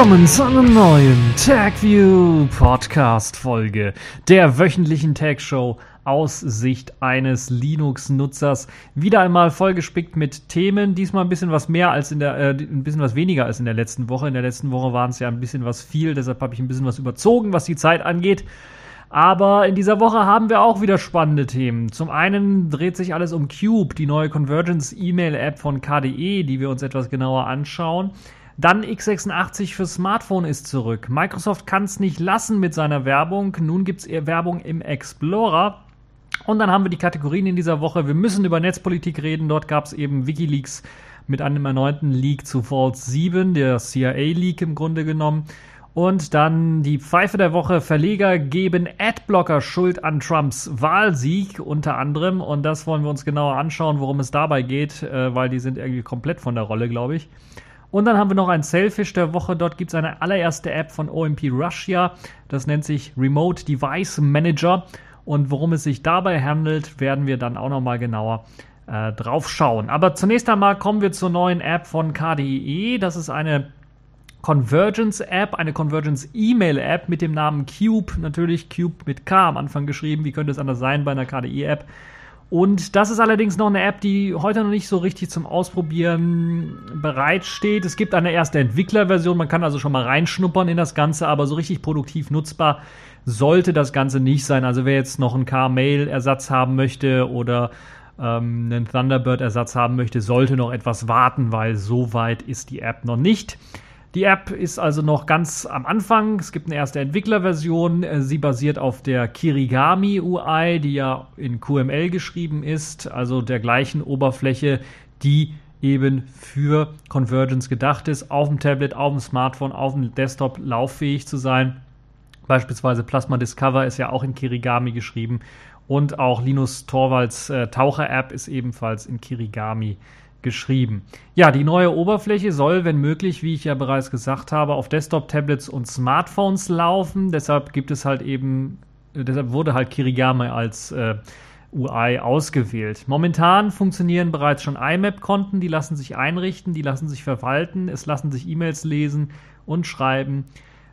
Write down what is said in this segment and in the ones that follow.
Willkommen zu einer neuen TagView Podcast Folge der wöchentlichen Tag Show aus Sicht eines Linux-Nutzers. Wieder einmal vollgespickt mit Themen. Diesmal ein bisschen was mehr als in der, äh, ein bisschen was weniger als in der letzten Woche. In der letzten Woche waren es ja ein bisschen was viel, deshalb habe ich ein bisschen was überzogen, was die Zeit angeht. Aber in dieser Woche haben wir auch wieder spannende Themen. Zum einen dreht sich alles um Cube, die neue Convergence E-Mail App von KDE, die wir uns etwas genauer anschauen. Dann x86 für Smartphone ist zurück. Microsoft kann es nicht lassen mit seiner Werbung. Nun gibt es Werbung im Explorer. Und dann haben wir die Kategorien in dieser Woche. Wir müssen über Netzpolitik reden. Dort gab es eben Wikileaks mit einem erneuten Leak zu False 7, der CIA-Leak im Grunde genommen. Und dann die Pfeife der Woche. Verleger geben Adblocker Schuld an Trumps Wahlsieg unter anderem. Und das wollen wir uns genauer anschauen, worum es dabei geht, äh, weil die sind irgendwie komplett von der Rolle, glaube ich. Und dann haben wir noch ein Selfish der Woche. Dort gibt es eine allererste App von OMP Russia. Das nennt sich Remote Device Manager. Und worum es sich dabei handelt, werden wir dann auch nochmal genauer äh, drauf schauen. Aber zunächst einmal kommen wir zur neuen App von KDE. Das ist eine Convergence App, eine Convergence E-Mail App mit dem Namen Cube. Natürlich Cube mit K am Anfang geschrieben. Wie könnte es anders sein bei einer KDE App? Und das ist allerdings noch eine App, die heute noch nicht so richtig zum Ausprobieren bereitsteht. Es gibt eine erste Entwicklerversion, man kann also schon mal reinschnuppern in das Ganze, aber so richtig produktiv nutzbar sollte das Ganze nicht sein. Also wer jetzt noch einen Car-Mail-Ersatz haben möchte oder ähm, einen Thunderbird-Ersatz haben möchte, sollte noch etwas warten, weil so weit ist die App noch nicht. Die App ist also noch ganz am Anfang. Es gibt eine erste Entwicklerversion. Äh, sie basiert auf der Kirigami UI, die ja in QML geschrieben ist, also der gleichen Oberfläche, die eben für Convergence gedacht ist, auf dem Tablet, auf dem Smartphone, auf dem Desktop lauffähig zu sein. Beispielsweise Plasma Discover ist ja auch in Kirigami geschrieben und auch Linus Torvalds äh, Taucher-App ist ebenfalls in Kirigami geschrieben geschrieben. Ja, die neue Oberfläche soll, wenn möglich, wie ich ja bereits gesagt habe, auf Desktop, Tablets und Smartphones laufen. Deshalb gibt es halt eben, äh, deshalb wurde halt Kirigami als äh, UI ausgewählt. Momentan funktionieren bereits schon IMAP-Konten, die lassen sich einrichten, die lassen sich verwalten, es lassen sich E-Mails lesen und schreiben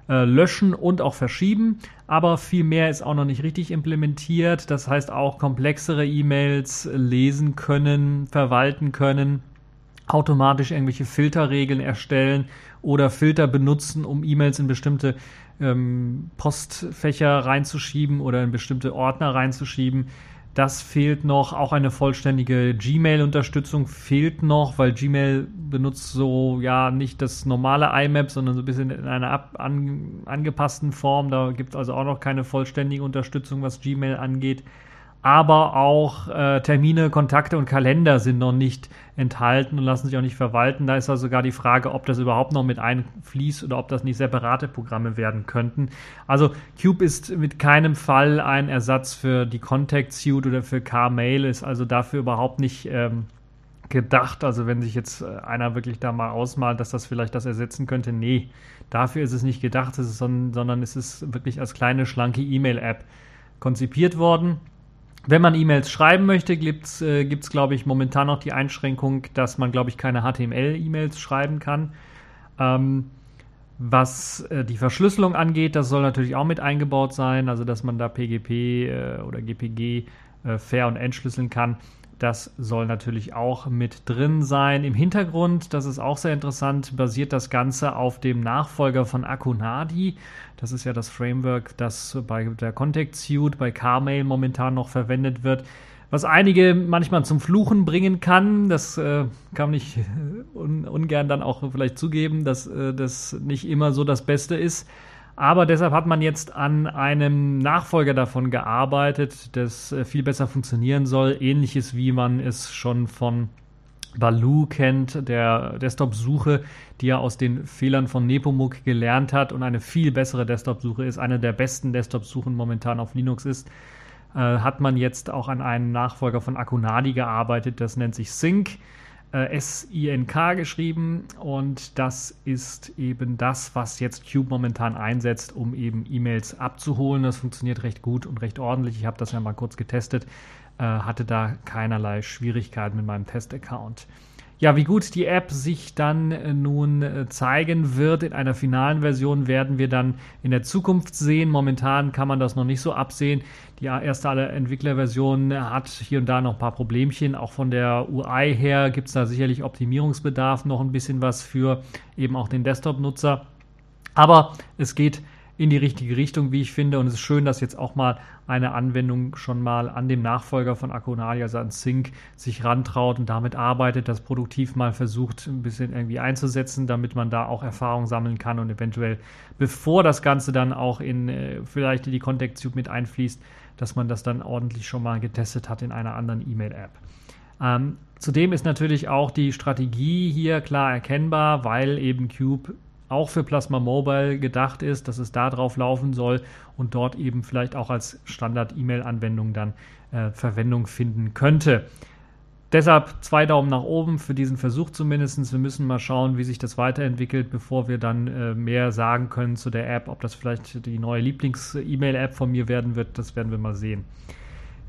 äh, löschen und auch verschieben. Aber viel mehr ist auch noch nicht richtig implementiert. Das heißt auch komplexere E-Mails lesen können, verwalten können, automatisch irgendwelche Filterregeln erstellen oder Filter benutzen, um E-Mails in bestimmte ähm, Postfächer reinzuschieben oder in bestimmte Ordner reinzuschieben. Das fehlt noch. Auch eine vollständige Gmail-Unterstützung fehlt noch, weil Gmail benutzt so ja nicht das normale IMAP, sondern so ein bisschen in einer ab, an, angepassten Form. Da gibt es also auch noch keine vollständige Unterstützung, was Gmail angeht aber auch äh, Termine, Kontakte und Kalender sind noch nicht enthalten und lassen sich auch nicht verwalten. Da ist also sogar die Frage, ob das überhaupt noch mit einfließt oder ob das nicht separate Programme werden könnten. Also Cube ist mit keinem Fall ein Ersatz für die Contact Suite oder für Car-Mail, ist also dafür überhaupt nicht ähm, gedacht. Also wenn sich jetzt äh, einer wirklich da mal ausmalt, dass das vielleicht das ersetzen könnte, nee, dafür ist es nicht gedacht, es ist, sondern es ist wirklich als kleine, schlanke E-Mail-App konzipiert worden. Wenn man E-Mails schreiben möchte, gibt es, äh, glaube ich, momentan noch die Einschränkung, dass man, glaube ich, keine HTML-E-Mails schreiben kann. Ähm, was äh, die Verschlüsselung angeht, das soll natürlich auch mit eingebaut sein, also dass man da PGP äh, oder GPG äh, fair und entschlüsseln kann. Das soll natürlich auch mit drin sein. Im Hintergrund, das ist auch sehr interessant, basiert das Ganze auf dem Nachfolger von Akunadi. Das ist ja das Framework, das bei der Contact Suite, bei Carmail momentan noch verwendet wird. Was einige manchmal zum Fluchen bringen kann, das äh, kann ich un ungern dann auch vielleicht zugeben, dass äh, das nicht immer so das Beste ist. Aber deshalb hat man jetzt an einem Nachfolger davon gearbeitet, das äh, viel besser funktionieren soll. Ähnliches wie man es schon von Baloo kennt, der Desktop-Suche, die ja aus den Fehlern von Nepomuk gelernt hat und eine viel bessere Desktop-Suche ist, eine der besten Desktop-Suchen momentan auf Linux ist, äh, hat man jetzt auch an einem Nachfolger von Akunadi gearbeitet, das nennt sich Sync äh, S-I-N-K geschrieben und das ist eben das, was jetzt Cube momentan einsetzt, um eben E-Mails abzuholen. Das funktioniert recht gut und recht ordentlich. Ich habe das ja mal kurz getestet, äh, hatte da keinerlei Schwierigkeiten mit meinem Test-Account. Ja, wie gut die App sich dann äh, nun äh, zeigen wird in einer finalen Version, werden wir dann in der Zukunft sehen. Momentan kann man das noch nicht so absehen. Die erste Entwicklerversion hat hier und da noch ein paar Problemchen. Auch von der UI her gibt es da sicherlich Optimierungsbedarf, noch ein bisschen was für eben auch den Desktop-Nutzer. Aber es geht in die richtige Richtung, wie ich finde. Und es ist schön, dass jetzt auch mal eine Anwendung schon mal an dem Nachfolger von Akonali, also an Sync, sich rantraut und damit arbeitet, das produktiv mal versucht, ein bisschen irgendwie einzusetzen, damit man da auch Erfahrung sammeln kann und eventuell, bevor das Ganze dann auch in äh, vielleicht in die Contact Tube mit einfließt, dass man das dann ordentlich schon mal getestet hat in einer anderen E-Mail-App. Ähm, zudem ist natürlich auch die Strategie hier klar erkennbar, weil eben Cube auch für Plasma Mobile gedacht ist, dass es da drauf laufen soll und dort eben vielleicht auch als Standard-E-Mail-Anwendung dann äh, Verwendung finden könnte. Deshalb zwei Daumen nach oben für diesen Versuch zumindest. Wir müssen mal schauen, wie sich das weiterentwickelt, bevor wir dann äh, mehr sagen können zu der App. Ob das vielleicht die neue Lieblings-E-Mail-App von mir werden wird, das werden wir mal sehen.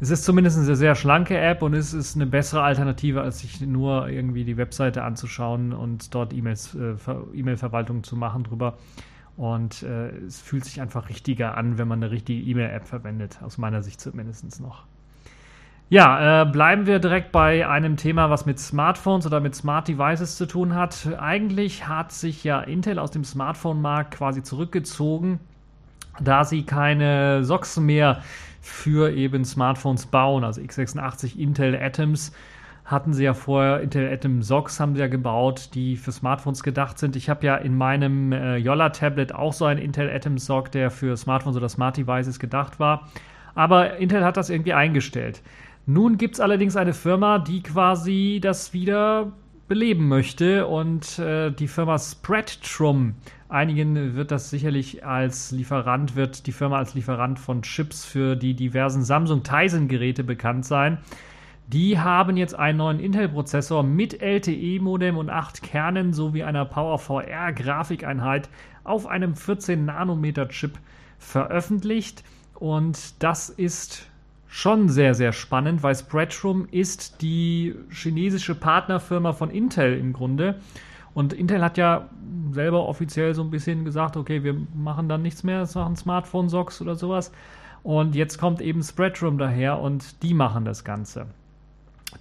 Es ist zumindest eine sehr schlanke App und es ist eine bessere Alternative, als sich nur irgendwie die Webseite anzuschauen und dort E-Mails, äh, E-Mail-Verwaltung zu machen drüber. Und äh, es fühlt sich einfach richtiger an, wenn man eine richtige E-Mail-App verwendet, aus meiner Sicht zumindest noch. Ja, äh, bleiben wir direkt bei einem Thema, was mit Smartphones oder mit Smart Devices zu tun hat. Eigentlich hat sich ja Intel aus dem Smartphone-Markt quasi zurückgezogen, da sie keine Socks mehr für eben Smartphones bauen. Also x86 Intel Atoms hatten sie ja vorher, Intel Atom Socks haben sie ja gebaut, die für Smartphones gedacht sind. Ich habe ja in meinem äh, Yolla-Tablet auch so einen Intel Atom Sock, der für Smartphones oder Smart Devices gedacht war. Aber Intel hat das irgendwie eingestellt. Nun gibt es allerdings eine Firma, die quasi das wieder beleben möchte und äh, die Firma Spreadtrum Einigen wird das sicherlich als Lieferant, wird die Firma als Lieferant von Chips für die diversen Samsung Tizen-Geräte bekannt sein. Die haben jetzt einen neuen Intel-Prozessor mit LTE-Modem und 8 Kernen sowie einer PowerVR-Grafikeinheit auf einem 14-Nanometer-Chip veröffentlicht. Und das ist schon sehr, sehr spannend, weil Spreadroom ist die chinesische Partnerfirma von Intel im Grunde. Und Intel hat ja selber offiziell so ein bisschen gesagt, okay, wir machen dann nichts mehr, machen Smartphone-Socks oder sowas. Und jetzt kommt eben Spreadroom daher und die machen das Ganze.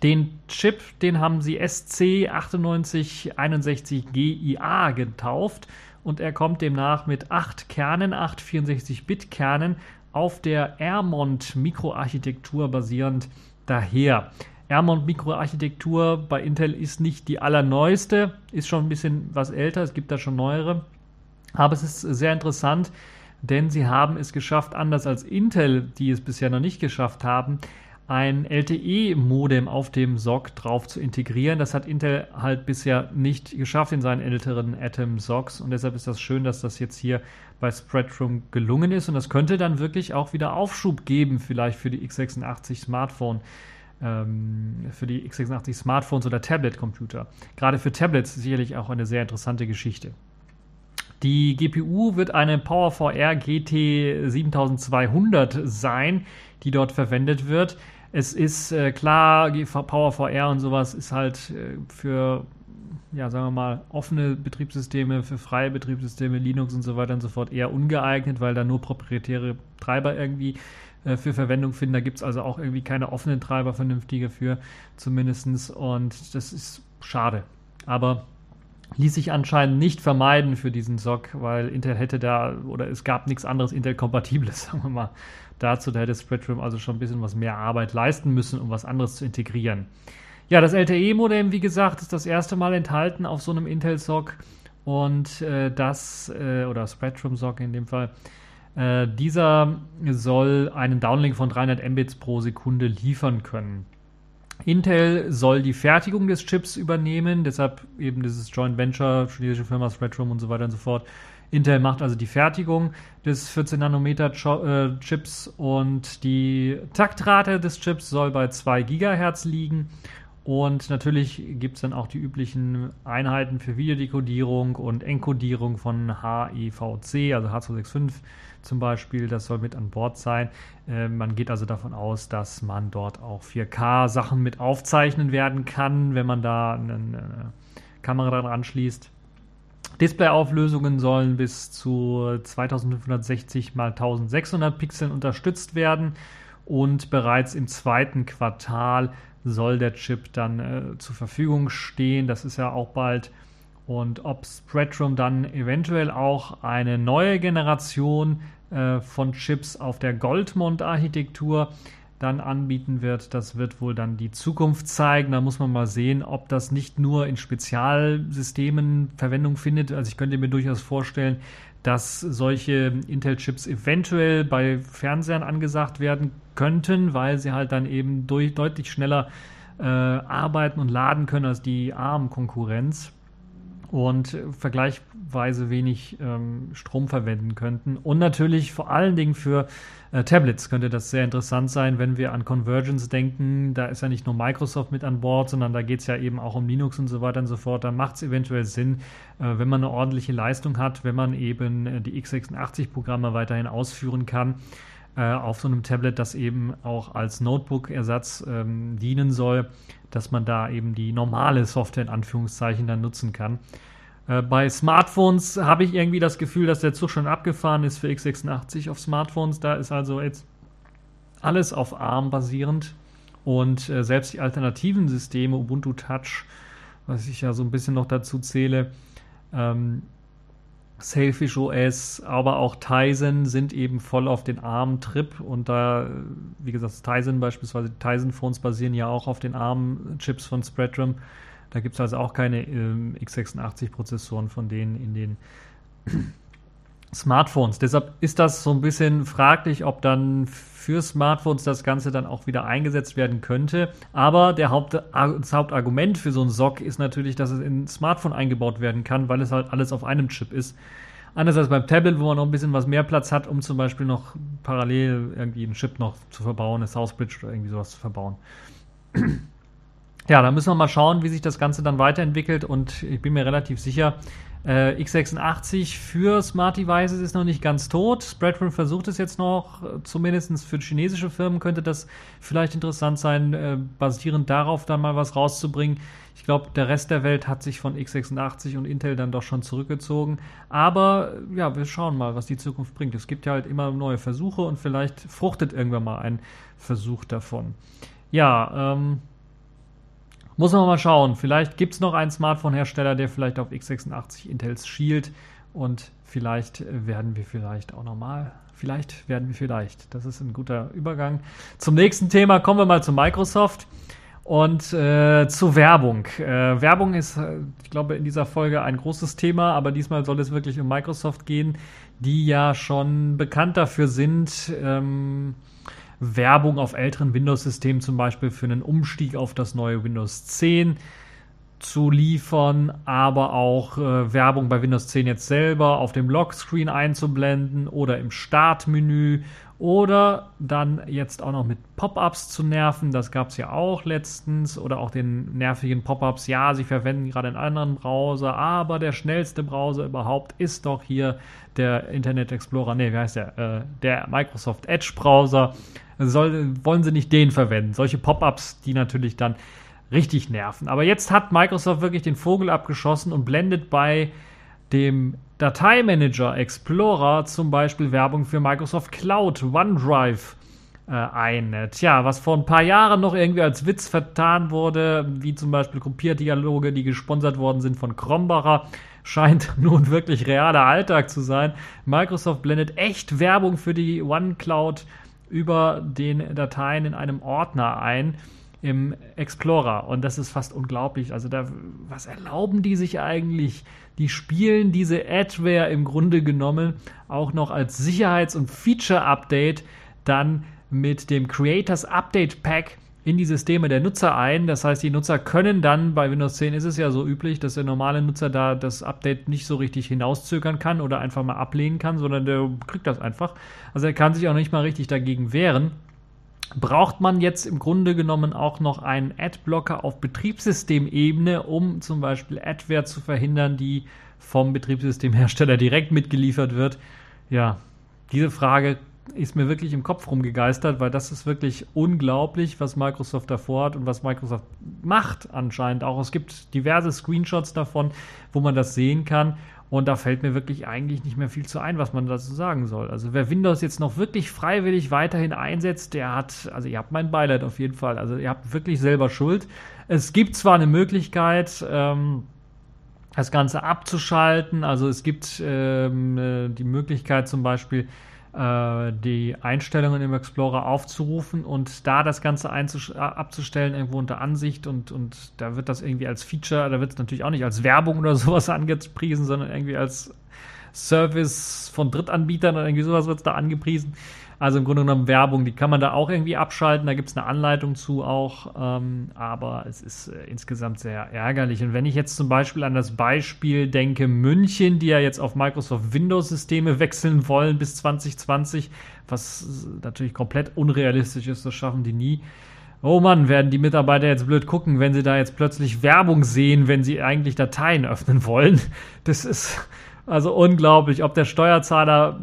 Den Chip, den haben sie SC9861GIA getauft und er kommt demnach mit 8 Kernen, 8 64-Bit-Kernen auf der Airmont Mikroarchitektur basierend daher. Airmont Mikroarchitektur bei Intel ist nicht die allerneueste, ist schon ein bisschen was älter, es gibt da schon neuere. Aber es ist sehr interessant, denn sie haben es geschafft, anders als Intel, die es bisher noch nicht geschafft haben, ein LTE-Modem auf dem SOC drauf zu integrieren. Das hat Intel halt bisher nicht geschafft in seinen älteren Atom SOCs und deshalb ist das schön, dass das jetzt hier bei Spreadroom gelungen ist und das könnte dann wirklich auch wieder Aufschub geben, vielleicht für die x86 Smartphone für die x86 Smartphones oder Tablet-Computer. Gerade für Tablets sicherlich auch eine sehr interessante Geschichte. Die GPU wird eine PowerVR GT 7200 sein, die dort verwendet wird. Es ist äh, klar, PowerVR und sowas ist halt äh, für, ja, sagen wir mal, offene Betriebssysteme, für freie Betriebssysteme, Linux und so weiter und so fort eher ungeeignet, weil da nur proprietäre Treiber irgendwie äh, für Verwendung finden. Da gibt es also auch irgendwie keine offenen Treiber vernünftige für zumindest. Und das ist schade. Aber ließ sich anscheinend nicht vermeiden für diesen SOC, weil Intel hätte da, oder es gab nichts anderes Intel-Kompatibles, sagen wir mal, dazu. Da hätte Spreadroom also schon ein bisschen was mehr Arbeit leisten müssen, um was anderes zu integrieren. Ja, das LTE-Modem, wie gesagt, ist das erste Mal enthalten auf so einem Intel-SOC und äh, das, äh, oder Spreadroom-SOC in dem Fall, äh, dieser soll einen Downlink von 300 Mbits pro Sekunde liefern können. Intel soll die Fertigung des Chips übernehmen, deshalb eben dieses Joint Venture, chinesische Firma Spreadroom und so weiter und so fort. Intel macht also die Fertigung des 14 Nanometer äh, Chips und die Taktrate des Chips soll bei 2 GHz liegen Und natürlich gibt es dann auch die üblichen Einheiten für Videodekodierung und Enkodierung von HEVC, also H265 zum Beispiel. Das soll mit an Bord sein. Äh, man geht also davon aus, dass man dort auch 4K-Sachen mit aufzeichnen werden kann, wenn man da eine, eine Kamera dran anschließt. Displayauflösungen sollen bis zu 2560 x 1600 Pixeln unterstützt werden und bereits im zweiten Quartal soll der Chip dann äh, zur Verfügung stehen. Das ist ja auch bald. Und ob Spreadrum dann eventuell auch eine neue Generation äh, von Chips auf der Goldmond-Architektur dann anbieten wird, das wird wohl dann die Zukunft zeigen. Da muss man mal sehen, ob das nicht nur in Spezialsystemen Verwendung findet. Also ich könnte mir durchaus vorstellen, dass solche Intel-Chips eventuell bei Fernsehern angesagt werden könnten, weil sie halt dann eben durch, deutlich schneller äh, arbeiten und laden können als die ARM-Konkurrenz und vergleichsweise wenig ähm, Strom verwenden könnten. Und natürlich vor allen Dingen für äh, Tablets könnte das sehr interessant sein, wenn wir an Convergence denken. Da ist ja nicht nur Microsoft mit an Bord, sondern da geht es ja eben auch um Linux und so weiter und so fort. Da macht es eventuell Sinn, äh, wenn man eine ordentliche Leistung hat, wenn man eben äh, die x86-Programme weiterhin ausführen kann äh, auf so einem Tablet, das eben auch als Notebook-Ersatz ähm, dienen soll, dass man da eben die normale Software in Anführungszeichen dann nutzen kann. Äh, bei Smartphones habe ich irgendwie das Gefühl, dass der Zug schon abgefahren ist für x86 auf Smartphones. Da ist also jetzt alles auf ARM basierend und äh, selbst die alternativen Systeme, Ubuntu Touch, was ich ja so ein bisschen noch dazu zähle, ähm, Sailfish OS, aber auch Tizen sind eben voll auf den ARM-Trip und da, wie gesagt, Tizen beispielsweise, Tizen-Phones basieren ja auch auf den ARM-Chips von Spreadrum. Da gibt es also auch keine ähm, x86-Prozessoren von denen in den Smartphones. Deshalb ist das so ein bisschen fraglich, ob dann für Smartphones das Ganze dann auch wieder eingesetzt werden könnte. Aber der Haupt, das Hauptargument für so ein SOC ist natürlich, dass es in ein Smartphone eingebaut werden kann, weil es halt alles auf einem Chip ist. Anders als beim Tablet, wo man noch ein bisschen was mehr Platz hat, um zum Beispiel noch parallel irgendwie einen Chip noch zu verbauen, eine Southbridge oder irgendwie sowas zu verbauen. Ja, da müssen wir mal schauen, wie sich das Ganze dann weiterentwickelt und ich bin mir relativ sicher, äh, x86 für Smart Devices ist noch nicht ganz tot. Spreadrun versucht es jetzt noch, zumindest für chinesische Firmen könnte das vielleicht interessant sein, äh, basierend darauf dann mal was rauszubringen. Ich glaube, der Rest der Welt hat sich von x86 und Intel dann doch schon zurückgezogen. Aber ja, wir schauen mal, was die Zukunft bringt. Es gibt ja halt immer neue Versuche und vielleicht fruchtet irgendwann mal ein Versuch davon. Ja, ähm, muss man mal schauen. Vielleicht gibt es noch einen Smartphone-Hersteller, der vielleicht auf x86 Intels schielt. Und vielleicht werden wir vielleicht auch nochmal. Vielleicht werden wir vielleicht. Das ist ein guter Übergang. Zum nächsten Thema kommen wir mal zu Microsoft und äh, zu Werbung. Äh, Werbung ist, äh, ich glaube, in dieser Folge ein großes Thema, aber diesmal soll es wirklich um Microsoft gehen, die ja schon bekannt dafür sind, ähm, Werbung auf älteren Windows-Systemen zum Beispiel für einen Umstieg auf das neue Windows 10 zu liefern, aber auch äh, Werbung bei Windows 10 jetzt selber auf dem Lockscreen einzublenden oder im Startmenü oder dann jetzt auch noch mit Pop-ups zu nerven. Das gab es ja auch letztens. Oder auch den nervigen Pop-ups. Ja, sie verwenden gerade einen anderen Browser, aber der schnellste Browser überhaupt ist doch hier der Internet Explorer. Ne, wie heißt der? Äh, der Microsoft Edge Browser soll, wollen sie nicht den verwenden. Solche Pop-ups, die natürlich dann richtig nerven. Aber jetzt hat Microsoft wirklich den Vogel abgeschossen und blendet bei dem Dateimanager Explorer zum Beispiel Werbung für Microsoft Cloud OneDrive äh, ein. Tja, was vor ein paar Jahren noch irgendwie als Witz vertan wurde, wie zum Beispiel Gruppierdialoge, die gesponsert worden sind von Krombacher, scheint nun wirklich realer Alltag zu sein. Microsoft blendet echt Werbung für die OneCloud über den Dateien in einem Ordner ein im Explorer und das ist fast unglaublich. Also da, was erlauben die sich eigentlich? Die spielen diese Adware im Grunde genommen auch noch als Sicherheits- und Feature-Update dann mit dem Creators Update Pack in die Systeme der Nutzer ein. Das heißt, die Nutzer können dann, bei Windows 10 ist es ja so üblich, dass der normale Nutzer da das Update nicht so richtig hinauszögern kann oder einfach mal ablehnen kann, sondern der kriegt das einfach. Also er kann sich auch nicht mal richtig dagegen wehren. Braucht man jetzt im Grunde genommen auch noch einen Adblocker auf Betriebssystemebene, um zum Beispiel Adware zu verhindern, die vom Betriebssystemhersteller direkt mitgeliefert wird. Ja, diese Frage ist mir wirklich im Kopf rumgegeistert, weil das ist wirklich unglaublich, was Microsoft davor hat und was Microsoft macht anscheinend auch. Es gibt diverse Screenshots davon, wo man das sehen kann. Und da fällt mir wirklich eigentlich nicht mehr viel zu ein, was man dazu sagen soll. Also wer Windows jetzt noch wirklich freiwillig weiterhin einsetzt, der hat, also ihr habt mein Beileid auf jeden Fall. Also ihr habt wirklich selber Schuld. Es gibt zwar eine Möglichkeit, ähm, das Ganze abzuschalten. Also es gibt ähm, äh, die Möglichkeit zum Beispiel, die Einstellungen im Explorer aufzurufen und da das Ganze äh, abzustellen, irgendwo unter Ansicht und, und da wird das irgendwie als Feature, da wird es natürlich auch nicht als Werbung oder sowas angepriesen, sondern irgendwie als Service von Drittanbietern oder irgendwie sowas wird es da angepriesen. Also im Grunde genommen Werbung, die kann man da auch irgendwie abschalten. Da gibt es eine Anleitung zu auch. Ähm, aber es ist äh, insgesamt sehr ärgerlich. Und wenn ich jetzt zum Beispiel an das Beispiel denke, München, die ja jetzt auf Microsoft Windows-Systeme wechseln wollen bis 2020, was natürlich komplett unrealistisch ist, das schaffen die nie. Oh Mann, werden die Mitarbeiter jetzt blöd gucken, wenn sie da jetzt plötzlich Werbung sehen, wenn sie eigentlich Dateien öffnen wollen. Das ist also unglaublich, ob der Steuerzahler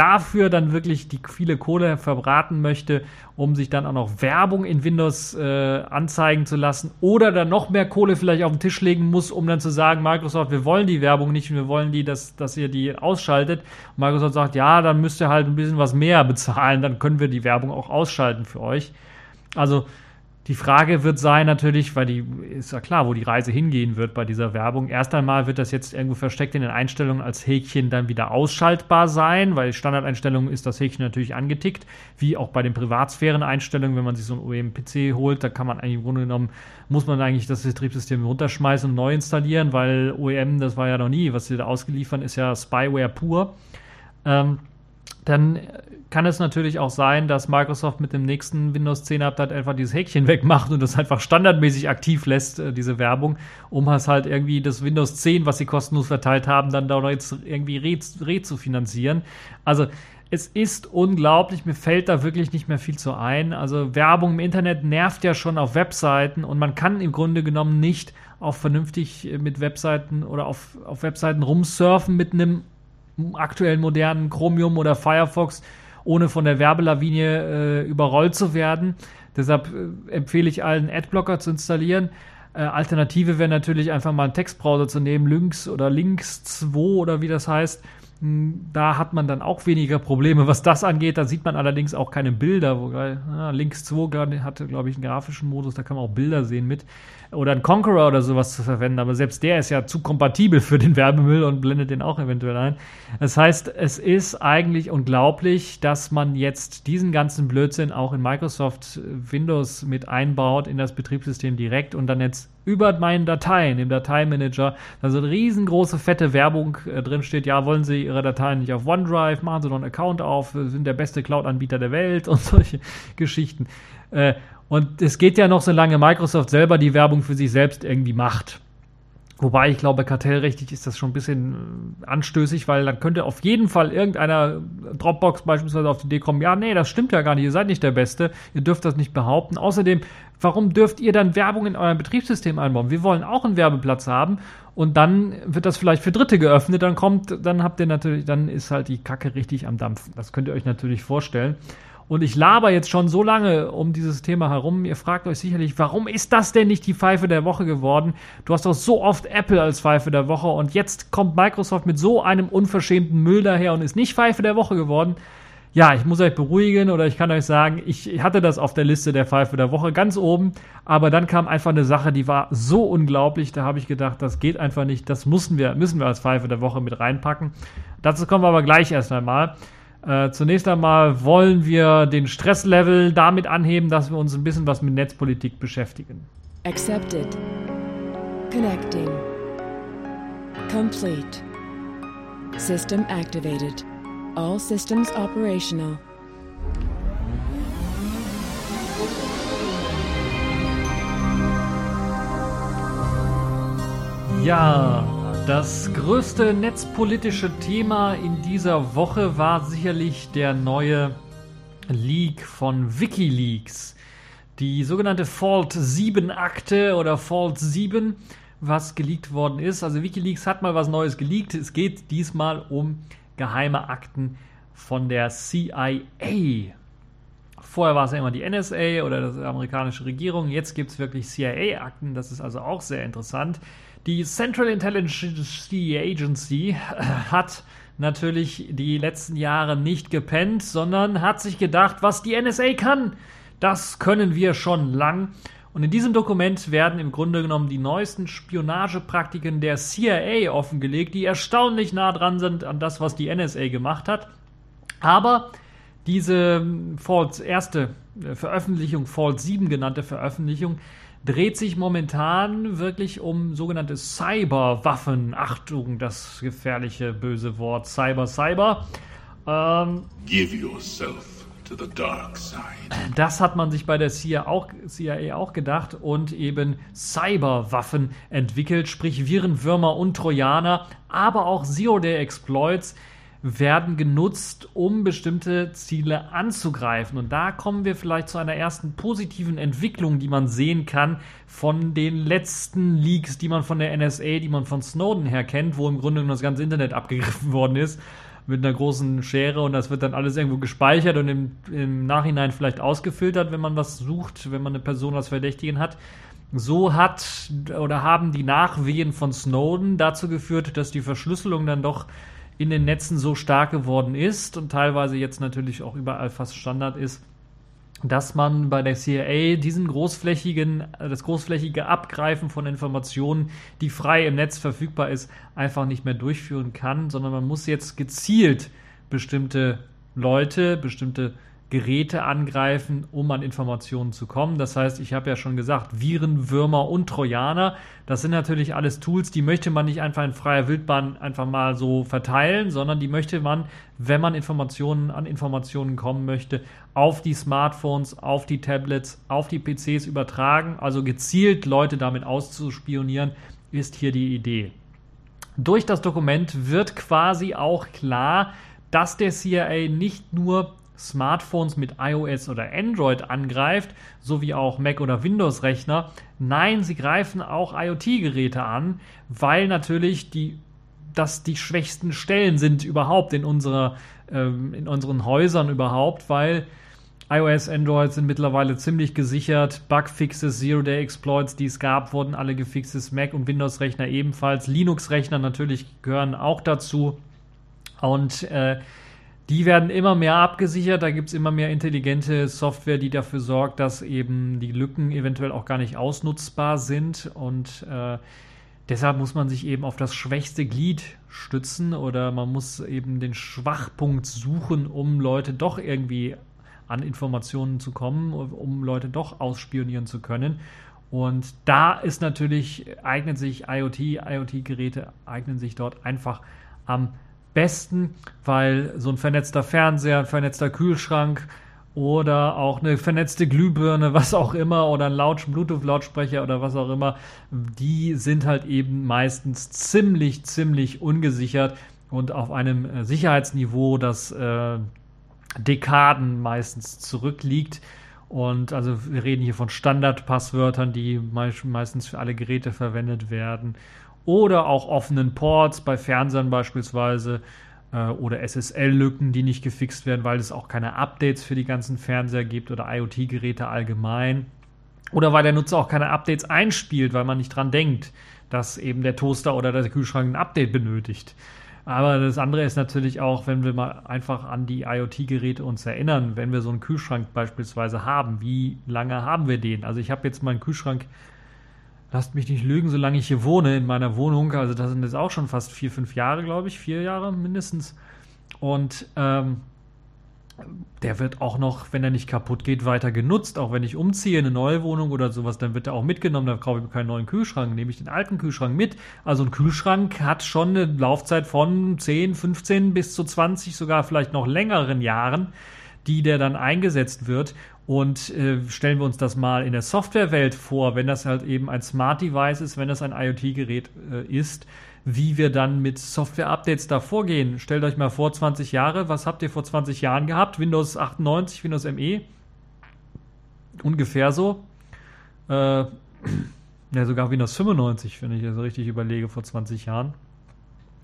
dafür dann wirklich die viele Kohle verbraten möchte, um sich dann auch noch Werbung in Windows äh, anzeigen zu lassen oder dann noch mehr Kohle vielleicht auf den Tisch legen muss, um dann zu sagen, Microsoft, wir wollen die Werbung nicht, wir wollen die, dass, dass ihr die ausschaltet. Und Microsoft sagt, ja, dann müsst ihr halt ein bisschen was mehr bezahlen, dann können wir die Werbung auch ausschalten für euch. Also die Frage wird sein natürlich, weil die ist ja klar, wo die Reise hingehen wird bei dieser Werbung. Erst einmal wird das jetzt irgendwo versteckt in den Einstellungen als Häkchen dann wieder ausschaltbar sein, weil Standardeinstellungen ist das Häkchen natürlich angetickt, wie auch bei den Privatsphären-Einstellungen, wenn man sich so einen OEM-PC holt, da kann man eigentlich im Grunde genommen, muss man eigentlich das Betriebssystem runterschmeißen und neu installieren, weil OEM, das war ja noch nie, was sie da ausgeliefert ist ja Spyware pur. Ähm, dann kann es natürlich auch sein, dass Microsoft mit dem nächsten Windows 10 Update einfach dieses Häkchen wegmacht und das einfach standardmäßig aktiv lässt, äh, diese Werbung, um es halt irgendwie das Windows 10, was sie kostenlos verteilt haben, dann da jetzt irgendwie re, re. Also es ist unglaublich, mir fällt da wirklich nicht mehr viel zu ein. Also Werbung im Internet nervt ja schon auf Webseiten und man kann im Grunde genommen nicht auch vernünftig äh, mit Webseiten oder auf, auf Webseiten rumsurfen mit einem aktuellen modernen Chromium oder Firefox, ohne von der Werbelavinie äh, überrollt zu werden. Deshalb äh, empfehle ich allen Adblocker zu installieren. Äh, Alternative wäre natürlich einfach mal einen Textbrowser zu nehmen, Lynx oder Lynx 2 oder wie das heißt. Hm, da hat man dann auch weniger Probleme, was das angeht. Da sieht man allerdings auch keine Bilder. Wobei, ah, Lynx 2 hatte, glaube ich, einen grafischen Modus, da kann man auch Bilder sehen mit oder ein Conqueror oder sowas zu verwenden, aber selbst der ist ja zu kompatibel für den Werbemüll und blendet den auch eventuell ein. Das heißt, es ist eigentlich unglaublich, dass man jetzt diesen ganzen Blödsinn auch in Microsoft Windows mit einbaut in das Betriebssystem direkt und dann jetzt über meinen Dateien im Dateimanager da so eine riesengroße fette Werbung äh, drin steht, ja, wollen Sie Ihre Dateien nicht auf OneDrive, machen Sie doch einen Account auf, sind der beste Cloud-Anbieter der Welt und solche Geschichten. Äh, und es geht ja noch, solange Microsoft selber die Werbung für sich selbst irgendwie macht. Wobei ich glaube, kartellrechtlich ist das schon ein bisschen äh, anstößig, weil dann könnte auf jeden Fall irgendeiner Dropbox beispielsweise auf die Idee kommen, ja, nee, das stimmt ja gar nicht, ihr seid nicht der Beste, ihr dürft das nicht behaupten. Außerdem, warum dürft ihr dann Werbung in eurem Betriebssystem einbauen? Wir wollen auch einen Werbeplatz haben und dann wird das vielleicht für Dritte geöffnet, dann kommt, dann habt ihr natürlich, dann ist halt die Kacke richtig am Dampfen. Das könnt ihr euch natürlich vorstellen. Und ich laber jetzt schon so lange um dieses Thema herum. Ihr fragt euch sicherlich, warum ist das denn nicht die Pfeife der Woche geworden? Du hast doch so oft Apple als Pfeife der Woche und jetzt kommt Microsoft mit so einem unverschämten Müll daher und ist nicht Pfeife der Woche geworden. Ja, ich muss euch beruhigen oder ich kann euch sagen, ich hatte das auf der Liste der Pfeife der Woche ganz oben, aber dann kam einfach eine Sache, die war so unglaublich, da habe ich gedacht, das geht einfach nicht, das müssen wir, müssen wir als Pfeife der Woche mit reinpacken. Dazu kommen wir aber gleich erst einmal. Äh, zunächst einmal wollen wir den Stresslevel damit anheben, dass wir uns ein bisschen was mit Netzpolitik beschäftigen. Accepted. Connecting. Complete. System activated. All systems operational. Ja, das größte netzpolitische Thema in dieser Woche war sicherlich der neue Leak von Wikileaks. Die sogenannte Fault 7 Akte oder Fault 7, was geleakt worden ist. Also Wikileaks hat mal was Neues geleakt. Es geht diesmal um geheime Akten von der CIA. Vorher war es ja immer die NSA oder die amerikanische Regierung. Jetzt gibt es wirklich CIA-Akten. Das ist also auch sehr interessant. Die Central Intelligence Agency hat natürlich die letzten Jahre nicht gepennt, sondern hat sich gedacht, was die NSA kann, das können wir schon lang. Und in diesem Dokument werden im Grunde genommen die neuesten Spionagepraktiken der CIA offengelegt, die erstaunlich nah dran sind an das, was die NSA gemacht hat. Aber diese Falls erste Veröffentlichung, Falls 7 genannte Veröffentlichung, dreht sich momentan wirklich um sogenannte Cyberwaffen. Achtung, das gefährliche böse Wort Cyber Cyber. Ähm, Give yourself Das hat man sich bei der CIA auch, CIA auch gedacht und eben Cyberwaffen entwickelt, sprich Virenwürmer und Trojaner, aber auch Zero-Day-Exploits, werden genutzt, um bestimmte Ziele anzugreifen. Und da kommen wir vielleicht zu einer ersten positiven Entwicklung, die man sehen kann von den letzten Leaks, die man von der NSA, die man von Snowden her kennt, wo im Grunde das ganze Internet abgegriffen worden ist mit einer großen Schere und das wird dann alles irgendwo gespeichert und im, im Nachhinein vielleicht ausgefiltert, wenn man was sucht, wenn man eine Person als Verdächtigen hat. So hat oder haben die Nachwehen von Snowden dazu geführt, dass die Verschlüsselung dann doch in den Netzen so stark geworden ist und teilweise jetzt natürlich auch überall fast Standard ist, dass man bei der CIA diesen großflächigen, das großflächige Abgreifen von Informationen, die frei im Netz verfügbar ist, einfach nicht mehr durchführen kann, sondern man muss jetzt gezielt bestimmte Leute, bestimmte Geräte angreifen, um an Informationen zu kommen. Das heißt, ich habe ja schon gesagt, Viren, Würmer und Trojaner, das sind natürlich alles Tools, die möchte man nicht einfach in freier Wildbahn einfach mal so verteilen, sondern die möchte man, wenn man Informationen an Informationen kommen möchte, auf die Smartphones, auf die Tablets, auf die PCs übertragen, also gezielt Leute damit auszuspionieren, ist hier die Idee. Durch das Dokument wird quasi auch klar, dass der CIA nicht nur Smartphones mit iOS oder Android angreift, sowie auch Mac- oder Windows-Rechner. Nein, sie greifen auch IoT-Geräte an, weil natürlich die das die schwächsten Stellen sind überhaupt in unserer ähm, in unseren Häusern überhaupt, weil iOS, Android sind mittlerweile ziemlich gesichert. Bugfixes, Zero-Day-Exploits, die es gab, wurden alle gefixt. Mac- und Windows-Rechner ebenfalls. Linux-Rechner natürlich gehören auch dazu. Und äh, die werden immer mehr abgesichert. Da gibt es immer mehr intelligente Software, die dafür sorgt, dass eben die Lücken eventuell auch gar nicht ausnutzbar sind. Und äh, deshalb muss man sich eben auf das schwächste Glied stützen oder man muss eben den Schwachpunkt suchen, um Leute doch irgendwie an Informationen zu kommen, um Leute doch ausspionieren zu können. Und da ist natürlich, eignet sich IoT, IoT-Geräte eignen sich dort einfach am besten, weil so ein vernetzter Fernseher, ein vernetzter Kühlschrank oder auch eine vernetzte Glühbirne, was auch immer, oder ein Laut Bluetooth-Lautsprecher oder was auch immer, die sind halt eben meistens ziemlich, ziemlich ungesichert und auf einem äh, Sicherheitsniveau, das äh, Dekaden meistens zurückliegt. Und also wir reden hier von Standardpasswörtern, die meistens für alle Geräte verwendet werden oder auch offenen Ports bei Fernsehern beispielsweise äh, oder SSL-Lücken, die nicht gefixt werden, weil es auch keine Updates für die ganzen Fernseher gibt oder IoT-Geräte allgemein. Oder weil der Nutzer auch keine Updates einspielt, weil man nicht dran denkt, dass eben der Toaster oder der Kühlschrank ein Update benötigt. Aber das andere ist natürlich auch, wenn wir mal einfach an die IoT-Geräte uns erinnern, wenn wir so einen Kühlschrank beispielsweise haben, wie lange haben wir den? Also ich habe jetzt meinen Kühlschrank lasst mich nicht lügen, solange ich hier wohne in meiner Wohnung. Also das sind jetzt auch schon fast vier, fünf Jahre, glaube ich, vier Jahre mindestens. Und ähm, der wird auch noch, wenn er nicht kaputt geht, weiter genutzt. Auch wenn ich umziehe in eine neue Wohnung oder sowas, dann wird er auch mitgenommen. Da kaufe ich mir keinen neuen Kühlschrank, nehme ich den alten Kühlschrank mit. Also ein Kühlschrank hat schon eine Laufzeit von 10, 15 bis zu 20, sogar vielleicht noch längeren Jahren, die der dann eingesetzt wird. Und äh, stellen wir uns das mal in der Softwarewelt vor, wenn das halt eben ein Smart Device ist, wenn das ein IoT-Gerät äh, ist, wie wir dann mit Software-Updates da vorgehen. Stellt euch mal vor, 20 Jahre, was habt ihr vor 20 Jahren gehabt? Windows 98, Windows ME? Ungefähr so. Äh, ja, sogar Windows 95, wenn ich das richtig überlege, vor 20 Jahren.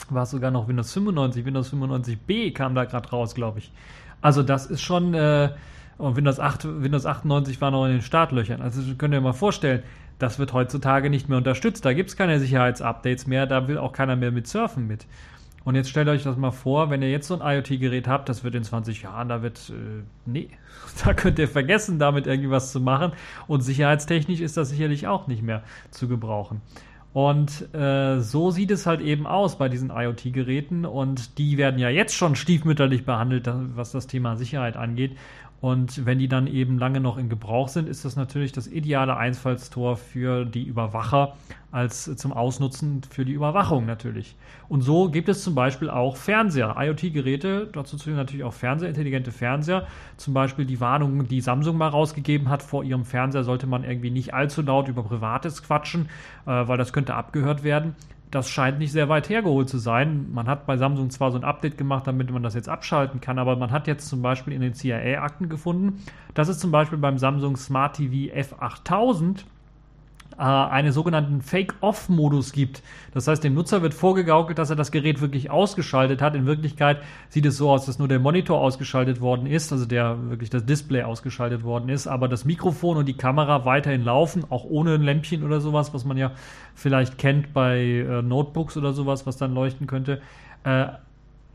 War es sogar noch Windows 95, Windows 95b kam da gerade raus, glaube ich. Also das ist schon, äh, und Windows 8, Windows 98 war noch in den Startlöchern. Also könnt ihr mal vorstellen, das wird heutzutage nicht mehr unterstützt. Da gibt es keine Sicherheitsupdates mehr, da will auch keiner mehr mit surfen mit. Und jetzt stellt euch das mal vor, wenn ihr jetzt so ein IoT-Gerät habt, das wird in 20 Jahren, da wird, äh, nee, da könnt ihr vergessen, damit irgendwie was zu machen. Und sicherheitstechnisch ist das sicherlich auch nicht mehr zu gebrauchen. Und äh, so sieht es halt eben aus bei diesen IoT-Geräten. Und die werden ja jetzt schon stiefmütterlich behandelt, was das Thema Sicherheit angeht. Und wenn die dann eben lange noch in Gebrauch sind, ist das natürlich das ideale Einfallstor für die Überwacher als zum Ausnutzen für die Überwachung natürlich. Und so gibt es zum Beispiel auch Fernseher, IoT-Geräte, dazu zählen natürlich auch Fernseher, intelligente Fernseher. Zum Beispiel die Warnung, die Samsung mal rausgegeben hat, vor ihrem Fernseher sollte man irgendwie nicht allzu laut über Privates quatschen, äh, weil das könnte abgehört werden das scheint nicht sehr weit hergeholt zu sein. Man hat bei Samsung zwar so ein Update gemacht, damit man das jetzt abschalten kann, aber man hat jetzt zum Beispiel in den CIA-Akten gefunden, dass es zum Beispiel beim Samsung Smart TV F8000 äh, einen sogenannten Fake-Off-Modus gibt. Das heißt, dem Nutzer wird vorgegaukelt, dass er das Gerät wirklich ausgeschaltet hat. In Wirklichkeit sieht es so aus, dass nur der Monitor ausgeschaltet worden ist, also der wirklich das Display ausgeschaltet worden ist, aber das Mikrofon und die Kamera weiterhin laufen, auch ohne ein Lämpchen oder sowas, was man ja vielleicht kennt bei äh, Notebooks oder sowas, was dann leuchten könnte. Äh,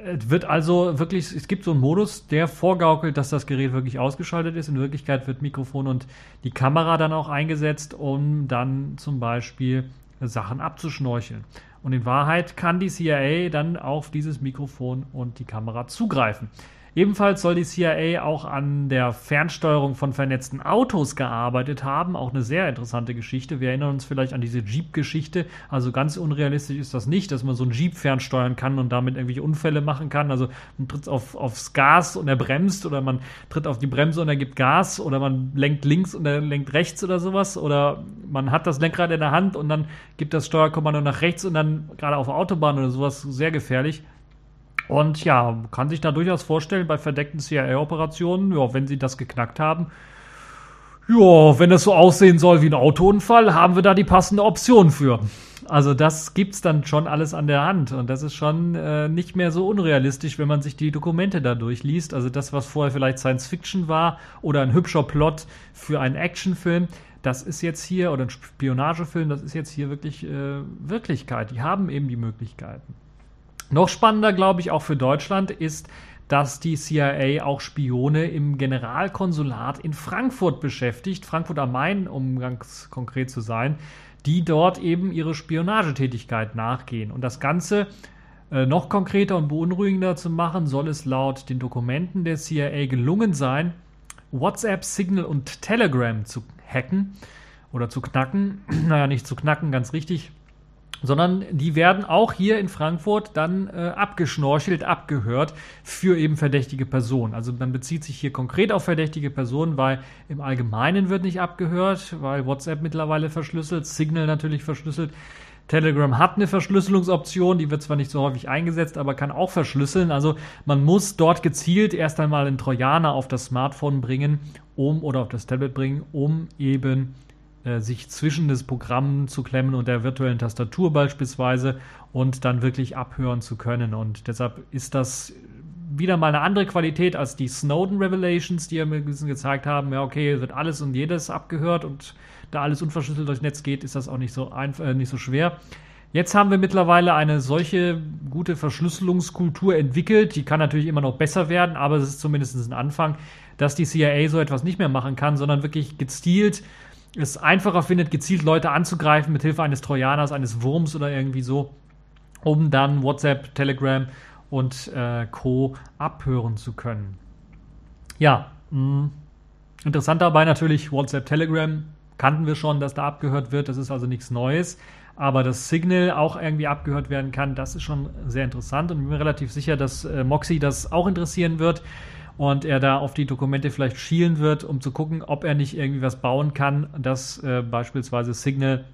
es wird also wirklich, es gibt so einen Modus, der vorgaukelt, dass das Gerät wirklich ausgeschaltet ist. In Wirklichkeit wird Mikrofon und die Kamera dann auch eingesetzt, um dann zum Beispiel Sachen abzuschnorcheln. Und in Wahrheit kann die CIA dann auf dieses Mikrofon und die Kamera zugreifen. Ebenfalls soll die CIA auch an der Fernsteuerung von vernetzten Autos gearbeitet haben. Auch eine sehr interessante Geschichte. Wir erinnern uns vielleicht an diese Jeep-Geschichte. Also ganz unrealistisch ist das nicht, dass man so einen Jeep fernsteuern kann und damit irgendwelche Unfälle machen kann. Also man tritt auf, aufs Gas und er bremst oder man tritt auf die Bremse und er gibt Gas oder man lenkt links und er lenkt rechts oder sowas. Oder man hat das Lenkrad in der Hand und dann gibt das Steuerkommando nach rechts und dann gerade auf der Autobahn oder sowas sehr gefährlich. Und ja, kann sich da durchaus vorstellen, bei verdeckten CIA-Operationen, ja, wenn sie das geknackt haben, ja, wenn es so aussehen soll wie ein Autounfall, haben wir da die passende Option für. Also das gibt's dann schon alles an der Hand und das ist schon äh, nicht mehr so unrealistisch, wenn man sich die Dokumente da durchliest. Also das, was vorher vielleicht Science Fiction war oder ein hübscher Plot für einen Actionfilm, das ist jetzt hier oder ein Spionagefilm, das ist jetzt hier wirklich äh, Wirklichkeit. Die haben eben die Möglichkeiten. Noch spannender, glaube ich, auch für Deutschland ist, dass die CIA auch Spione im Generalkonsulat in Frankfurt beschäftigt, Frankfurt am Main, um ganz konkret zu sein, die dort eben ihre Spionagetätigkeit nachgehen. Und das Ganze äh, noch konkreter und beunruhigender zu machen, soll es laut den Dokumenten der CIA gelungen sein, WhatsApp, Signal und Telegram zu hacken oder zu knacken. naja, nicht zu knacken, ganz richtig sondern die werden auch hier in Frankfurt dann äh, abgeschnorchelt, abgehört für eben verdächtige Personen. Also man bezieht sich hier konkret auf verdächtige Personen, weil im Allgemeinen wird nicht abgehört, weil WhatsApp mittlerweile verschlüsselt, Signal natürlich verschlüsselt. Telegram hat eine Verschlüsselungsoption, die wird zwar nicht so häufig eingesetzt, aber kann auch verschlüsseln. Also man muss dort gezielt erst einmal einen Trojaner auf das Smartphone bringen, um oder auf das Tablet bringen, um eben sich zwischen das Programm zu klemmen und der virtuellen Tastatur beispielsweise und dann wirklich abhören zu können. Und deshalb ist das wieder mal eine andere Qualität als die Snowden Revelations, die ja mir gezeigt haben, ja, okay, wird alles und jedes abgehört und da alles unverschlüsselt durchs Netz geht, ist das auch nicht so, einfach, äh, nicht so schwer. Jetzt haben wir mittlerweile eine solche gute Verschlüsselungskultur entwickelt. Die kann natürlich immer noch besser werden, aber es ist zumindest ein Anfang, dass die CIA so etwas nicht mehr machen kann, sondern wirklich gezielt es einfacher findet, gezielt Leute anzugreifen mit Hilfe eines Trojaners, eines Wurms oder irgendwie so, um dann WhatsApp, Telegram und äh, Co. abhören zu können. Ja, mh. Mm, interessant dabei natürlich WhatsApp, Telegram kannten wir schon, dass da abgehört wird. Das ist also nichts Neues. Aber das Signal auch irgendwie abgehört werden kann, das ist schon sehr interessant und ich bin mir relativ sicher, dass äh, Moxie das auch interessieren wird und er da auf die Dokumente vielleicht schielen wird, um zu gucken, ob er nicht irgendwie was bauen kann, das äh, beispielsweise Signal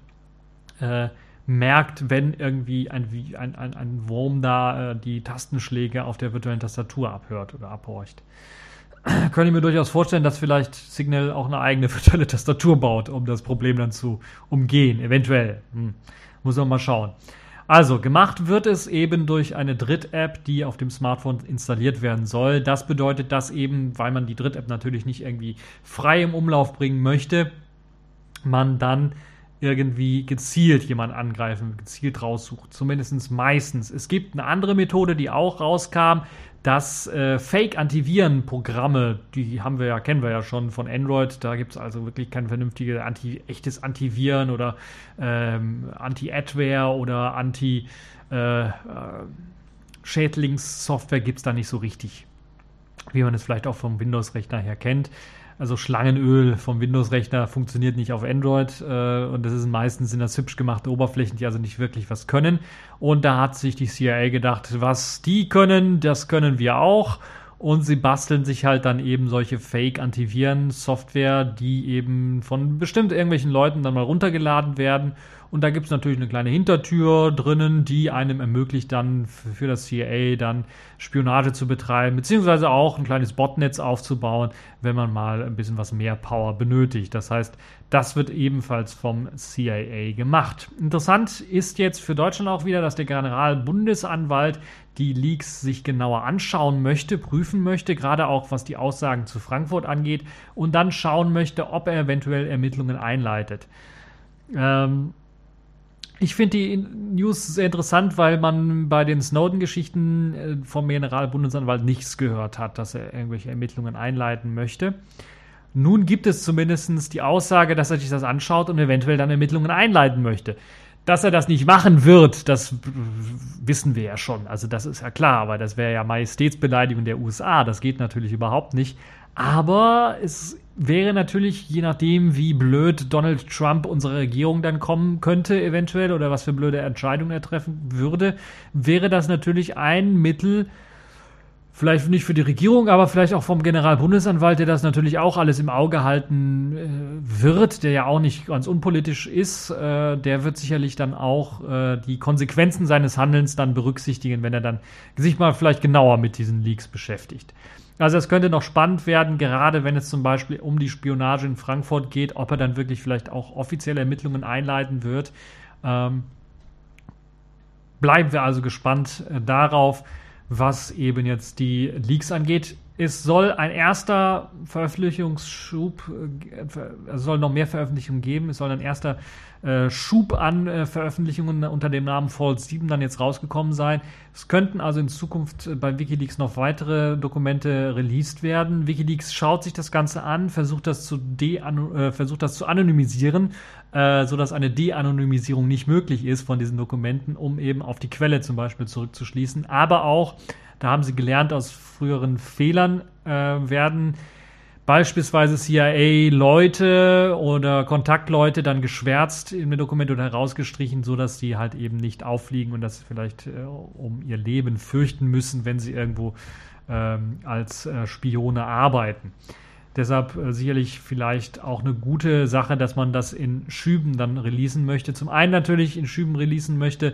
äh, merkt, wenn irgendwie ein, ein, ein, ein Wurm da äh, die Tastenschläge auf der virtuellen Tastatur abhört oder abhorcht. Könnte ich mir durchaus vorstellen, dass vielleicht Signal auch eine eigene virtuelle Tastatur baut, um das Problem dann zu umgehen. Eventuell. Hm. Muss man mal schauen. Also, gemacht wird es eben durch eine Dritt-App, die auf dem Smartphone installiert werden soll. Das bedeutet, dass eben, weil man die Dritt-App natürlich nicht irgendwie frei im Umlauf bringen möchte, man dann irgendwie gezielt jemanden angreifen, gezielt raussucht. Zumindest meistens. Es gibt eine andere Methode, die auch rauskam, dass äh, Fake-Antiviren-Programme, die haben wir ja, kennen wir ja schon von Android, da gibt es also wirklich kein vernünftiges, Anti, echtes Antiviren oder ähm, Anti-Adware oder Anti-Schädlingssoftware äh, äh, gibt es da nicht so richtig. Wie man es vielleicht auch vom Windows-Rechner her kennt. Also Schlangenöl vom Windows-Rechner funktioniert nicht auf Android äh, und das ist meistens in das hübsch gemachte Oberflächen, die also nicht wirklich was können. Und da hat sich die CIA gedacht, was die können, das können wir auch. Und sie basteln sich halt dann eben solche Fake-Antiviren-Software, die eben von bestimmt irgendwelchen Leuten dann mal runtergeladen werden und da gibt es natürlich eine kleine Hintertür drinnen, die einem ermöglicht, dann für das CIA dann Spionage zu betreiben, beziehungsweise auch ein kleines Botnetz aufzubauen, wenn man mal ein bisschen was mehr Power benötigt. Das heißt, das wird ebenfalls vom CIA gemacht. Interessant ist jetzt für Deutschland auch wieder, dass der Generalbundesanwalt die Leaks sich genauer anschauen möchte, prüfen möchte, gerade auch was die Aussagen zu Frankfurt angeht und dann schauen möchte, ob er eventuell Ermittlungen einleitet. Ähm, ich finde die News sehr interessant, weil man bei den Snowden-Geschichten äh, vom Generalbundesanwalt nichts gehört hat, dass er irgendwelche Ermittlungen einleiten möchte. Nun gibt es zumindest die Aussage, dass er sich das anschaut und eventuell dann Ermittlungen einleiten möchte. Dass er das nicht machen wird, das wissen wir ja schon. Also das ist ja klar, aber das wäre ja Majestätsbeleidigung der USA. Das geht natürlich überhaupt nicht. Aber es wäre natürlich, je nachdem, wie blöd Donald Trump unsere Regierung dann kommen könnte, eventuell, oder was für blöde Entscheidungen er treffen würde, wäre das natürlich ein Mittel, vielleicht nicht für die Regierung, aber vielleicht auch vom Generalbundesanwalt, der das natürlich auch alles im Auge halten äh, wird, der ja auch nicht ganz unpolitisch ist, äh, der wird sicherlich dann auch äh, die Konsequenzen seines Handelns dann berücksichtigen, wenn er dann sich mal vielleicht genauer mit diesen Leaks beschäftigt. Also es könnte noch spannend werden, gerade wenn es zum Beispiel um die Spionage in Frankfurt geht, ob er dann wirklich vielleicht auch offizielle Ermittlungen einleiten wird. Ähm, bleiben wir also gespannt äh, darauf, was eben jetzt die Leaks angeht. Es soll ein erster Veröffentlichungsschub, äh, es soll noch mehr Veröffentlichungen geben. Es soll ein erster äh, Schub an äh, Veröffentlichungen unter dem Namen False 7 dann jetzt rausgekommen sein. Es könnten also in Zukunft äh, bei Wikileaks noch weitere Dokumente released werden. Wikileaks schaut sich das Ganze an, versucht das zu, de äh, versucht das zu anonymisieren, äh, sodass eine De-Anonymisierung nicht möglich ist von diesen Dokumenten, um eben auf die Quelle zum Beispiel zurückzuschließen. Aber auch, da haben sie gelernt aus früheren Fehlern, äh, werden beispielsweise CIA-Leute oder Kontaktleute dann geschwärzt in dem Dokument oder herausgestrichen, sodass die halt eben nicht auffliegen und dass sie vielleicht äh, um ihr Leben fürchten müssen, wenn sie irgendwo ähm, als äh, Spione arbeiten. Deshalb äh, sicherlich vielleicht auch eine gute Sache, dass man das in Schüben dann releasen möchte. Zum einen natürlich in Schüben releasen möchte,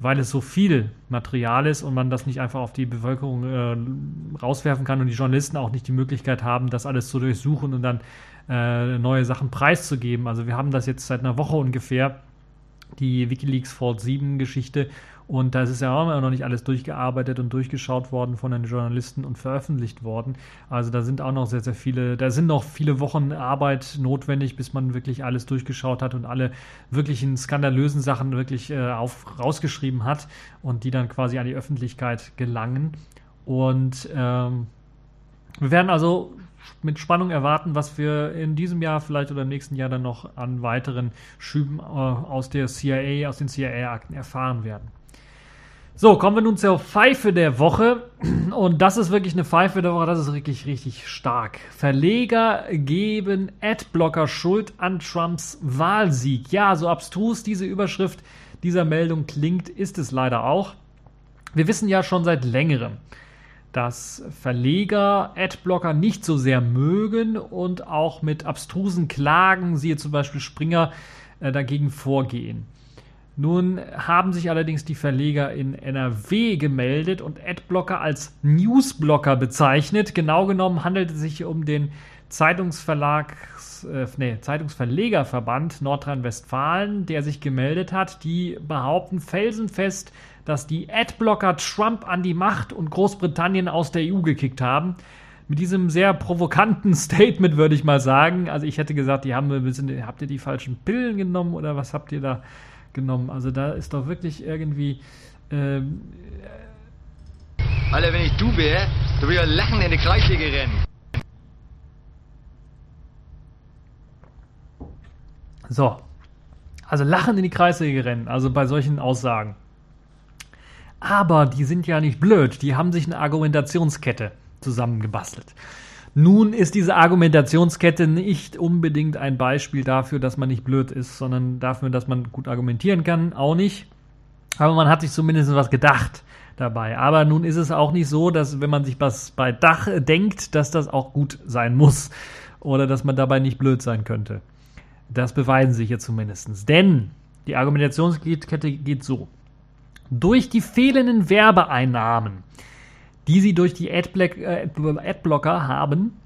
weil es so viel Material ist und man das nicht einfach auf die Bevölkerung äh, rauswerfen kann und die Journalisten auch nicht die Möglichkeit haben, das alles zu durchsuchen und dann äh, neue Sachen preiszugeben. Also wir haben das jetzt seit einer Woche ungefähr, die Wikileaks Vault 7 Geschichte und da ist ja auch noch nicht alles durchgearbeitet und durchgeschaut worden von den Journalisten und veröffentlicht worden. Also da sind auch noch sehr, sehr viele, da sind noch viele Wochen Arbeit notwendig, bis man wirklich alles durchgeschaut hat und alle wirklichen skandalösen Sachen wirklich äh, auf, rausgeschrieben hat und die dann quasi an die Öffentlichkeit gelangen. Und ähm, wir werden also mit Spannung erwarten, was wir in diesem Jahr vielleicht oder im nächsten Jahr dann noch an weiteren Schüben äh, aus der CIA, aus den CIA-Akten erfahren werden. So, kommen wir nun zur Pfeife der Woche. Und das ist wirklich eine Pfeife der Woche, das ist wirklich richtig stark. Verleger geben Adblocker Schuld an Trumps Wahlsieg. Ja, so abstrus diese Überschrift dieser Meldung klingt, ist es leider auch. Wir wissen ja schon seit längerem, dass Verleger Adblocker nicht so sehr mögen und auch mit abstrusen Klagen, siehe zum Beispiel Springer, äh, dagegen vorgehen. Nun haben sich allerdings die Verleger in NRW gemeldet und Adblocker als Newsblocker bezeichnet. Genau genommen handelt es sich um den Zeitungsverlags, äh, nee, Zeitungsverlegerverband Nordrhein-Westfalen, der sich gemeldet hat. Die behaupten felsenfest, dass die Adblocker Trump an die Macht und Großbritannien aus der EU gekickt haben. Mit diesem sehr provokanten Statement würde ich mal sagen. Also ich hätte gesagt, die haben ein bisschen, habt ihr die falschen Pillen genommen oder was habt ihr da genommen. Also da ist doch wirklich irgendwie. Ähm, Alter, wenn ich du wäre, du würdest ja lachen in die Kreissäge rennen. So. Also lachen in die Kreissäge rennen, also bei solchen Aussagen. Aber die sind ja nicht blöd, die haben sich eine Argumentationskette zusammengebastelt. Nun ist diese Argumentationskette nicht unbedingt ein Beispiel dafür, dass man nicht blöd ist, sondern dafür, dass man gut argumentieren kann, auch nicht. Aber man hat sich zumindest was gedacht dabei. Aber nun ist es auch nicht so, dass wenn man sich was bei Dach denkt, dass das auch gut sein muss oder dass man dabei nicht blöd sein könnte. Das beweisen sich hier zumindest. Denn die Argumentationskette geht so. Durch die fehlenden Werbeeinnahmen die sie durch die äh, Adblocker haben,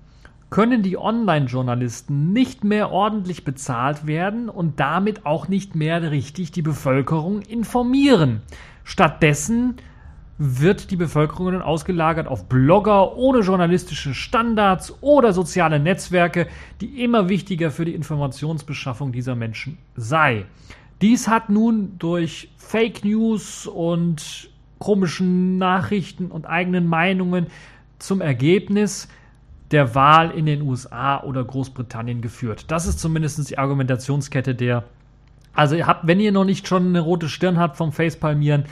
können die Online-Journalisten nicht mehr ordentlich bezahlt werden und damit auch nicht mehr richtig die Bevölkerung informieren. Stattdessen wird die Bevölkerung dann ausgelagert auf Blogger ohne journalistische Standards oder soziale Netzwerke, die immer wichtiger für die Informationsbeschaffung dieser Menschen sei. Dies hat nun durch Fake News und komischen Nachrichten und eigenen Meinungen zum Ergebnis der Wahl in den USA oder Großbritannien geführt. Das ist zumindest die Argumentationskette der. Also ihr habt, wenn ihr noch nicht schon eine rote Stirn habt vom Facepalmieren,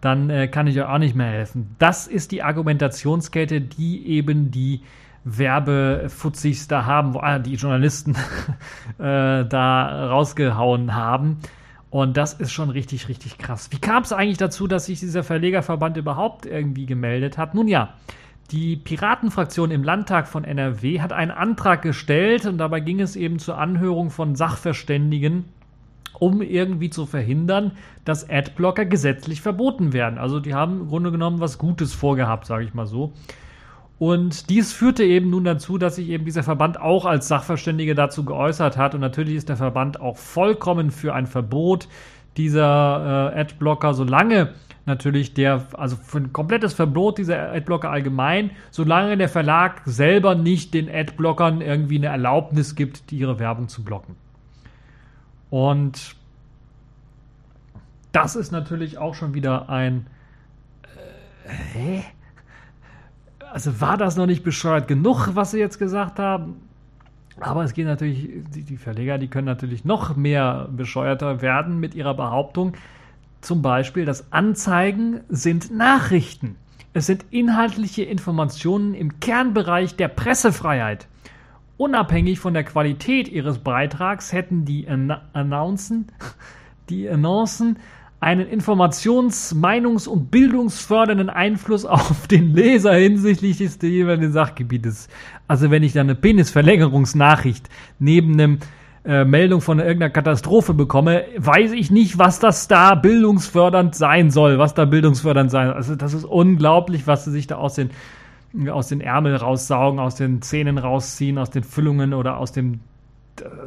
dann äh, kann ich euch auch nicht mehr helfen. Das ist die Argumentationskette, die eben die Werbefuzis da haben, wo, äh, die Journalisten äh, da rausgehauen haben. Und das ist schon richtig, richtig krass. Wie kam es eigentlich dazu, dass sich dieser Verlegerverband überhaupt irgendwie gemeldet hat? Nun ja, die Piratenfraktion im Landtag von NRW hat einen Antrag gestellt und dabei ging es eben zur Anhörung von Sachverständigen, um irgendwie zu verhindern, dass Adblocker gesetzlich verboten werden. Also die haben im Grunde genommen was Gutes vorgehabt, sage ich mal so. Und dies führte eben nun dazu, dass sich eben dieser Verband auch als Sachverständige dazu geäußert hat. Und natürlich ist der Verband auch vollkommen für ein Verbot dieser äh, Adblocker, solange natürlich der, also für ein komplettes Verbot dieser Adblocker allgemein, solange der Verlag selber nicht den Adblockern irgendwie eine Erlaubnis gibt, ihre Werbung zu blocken. Und das ist natürlich auch schon wieder ein. Äh, hä? Also war das noch nicht bescheuert genug, was sie jetzt gesagt haben? Aber es geht natürlich, die, die, Verleger, die können natürlich noch mehr bescheuerter werden mit ihrer Behauptung. Zum Beispiel, dass Anzeigen sind Nachrichten. Es sind inhaltliche Informationen im Kernbereich der Pressefreiheit. Unabhängig von der Qualität ihres Beitrags hätten die Announcen, die Annoncen einen informations-, meinungs- und bildungsfördernden Einfluss auf den Leser hinsichtlich des jeweiligen Sachgebietes. Also wenn ich dann eine Penisverlängerungsnachricht neben einem äh, Meldung von irgendeiner Katastrophe bekomme, weiß ich nicht, was das da bildungsfördernd sein soll, was da bildungsfördernd sein soll. Also das ist unglaublich, was sie sich da aus den aus den Ärmel raussaugen, aus den Zähnen rausziehen, aus den Füllungen oder aus dem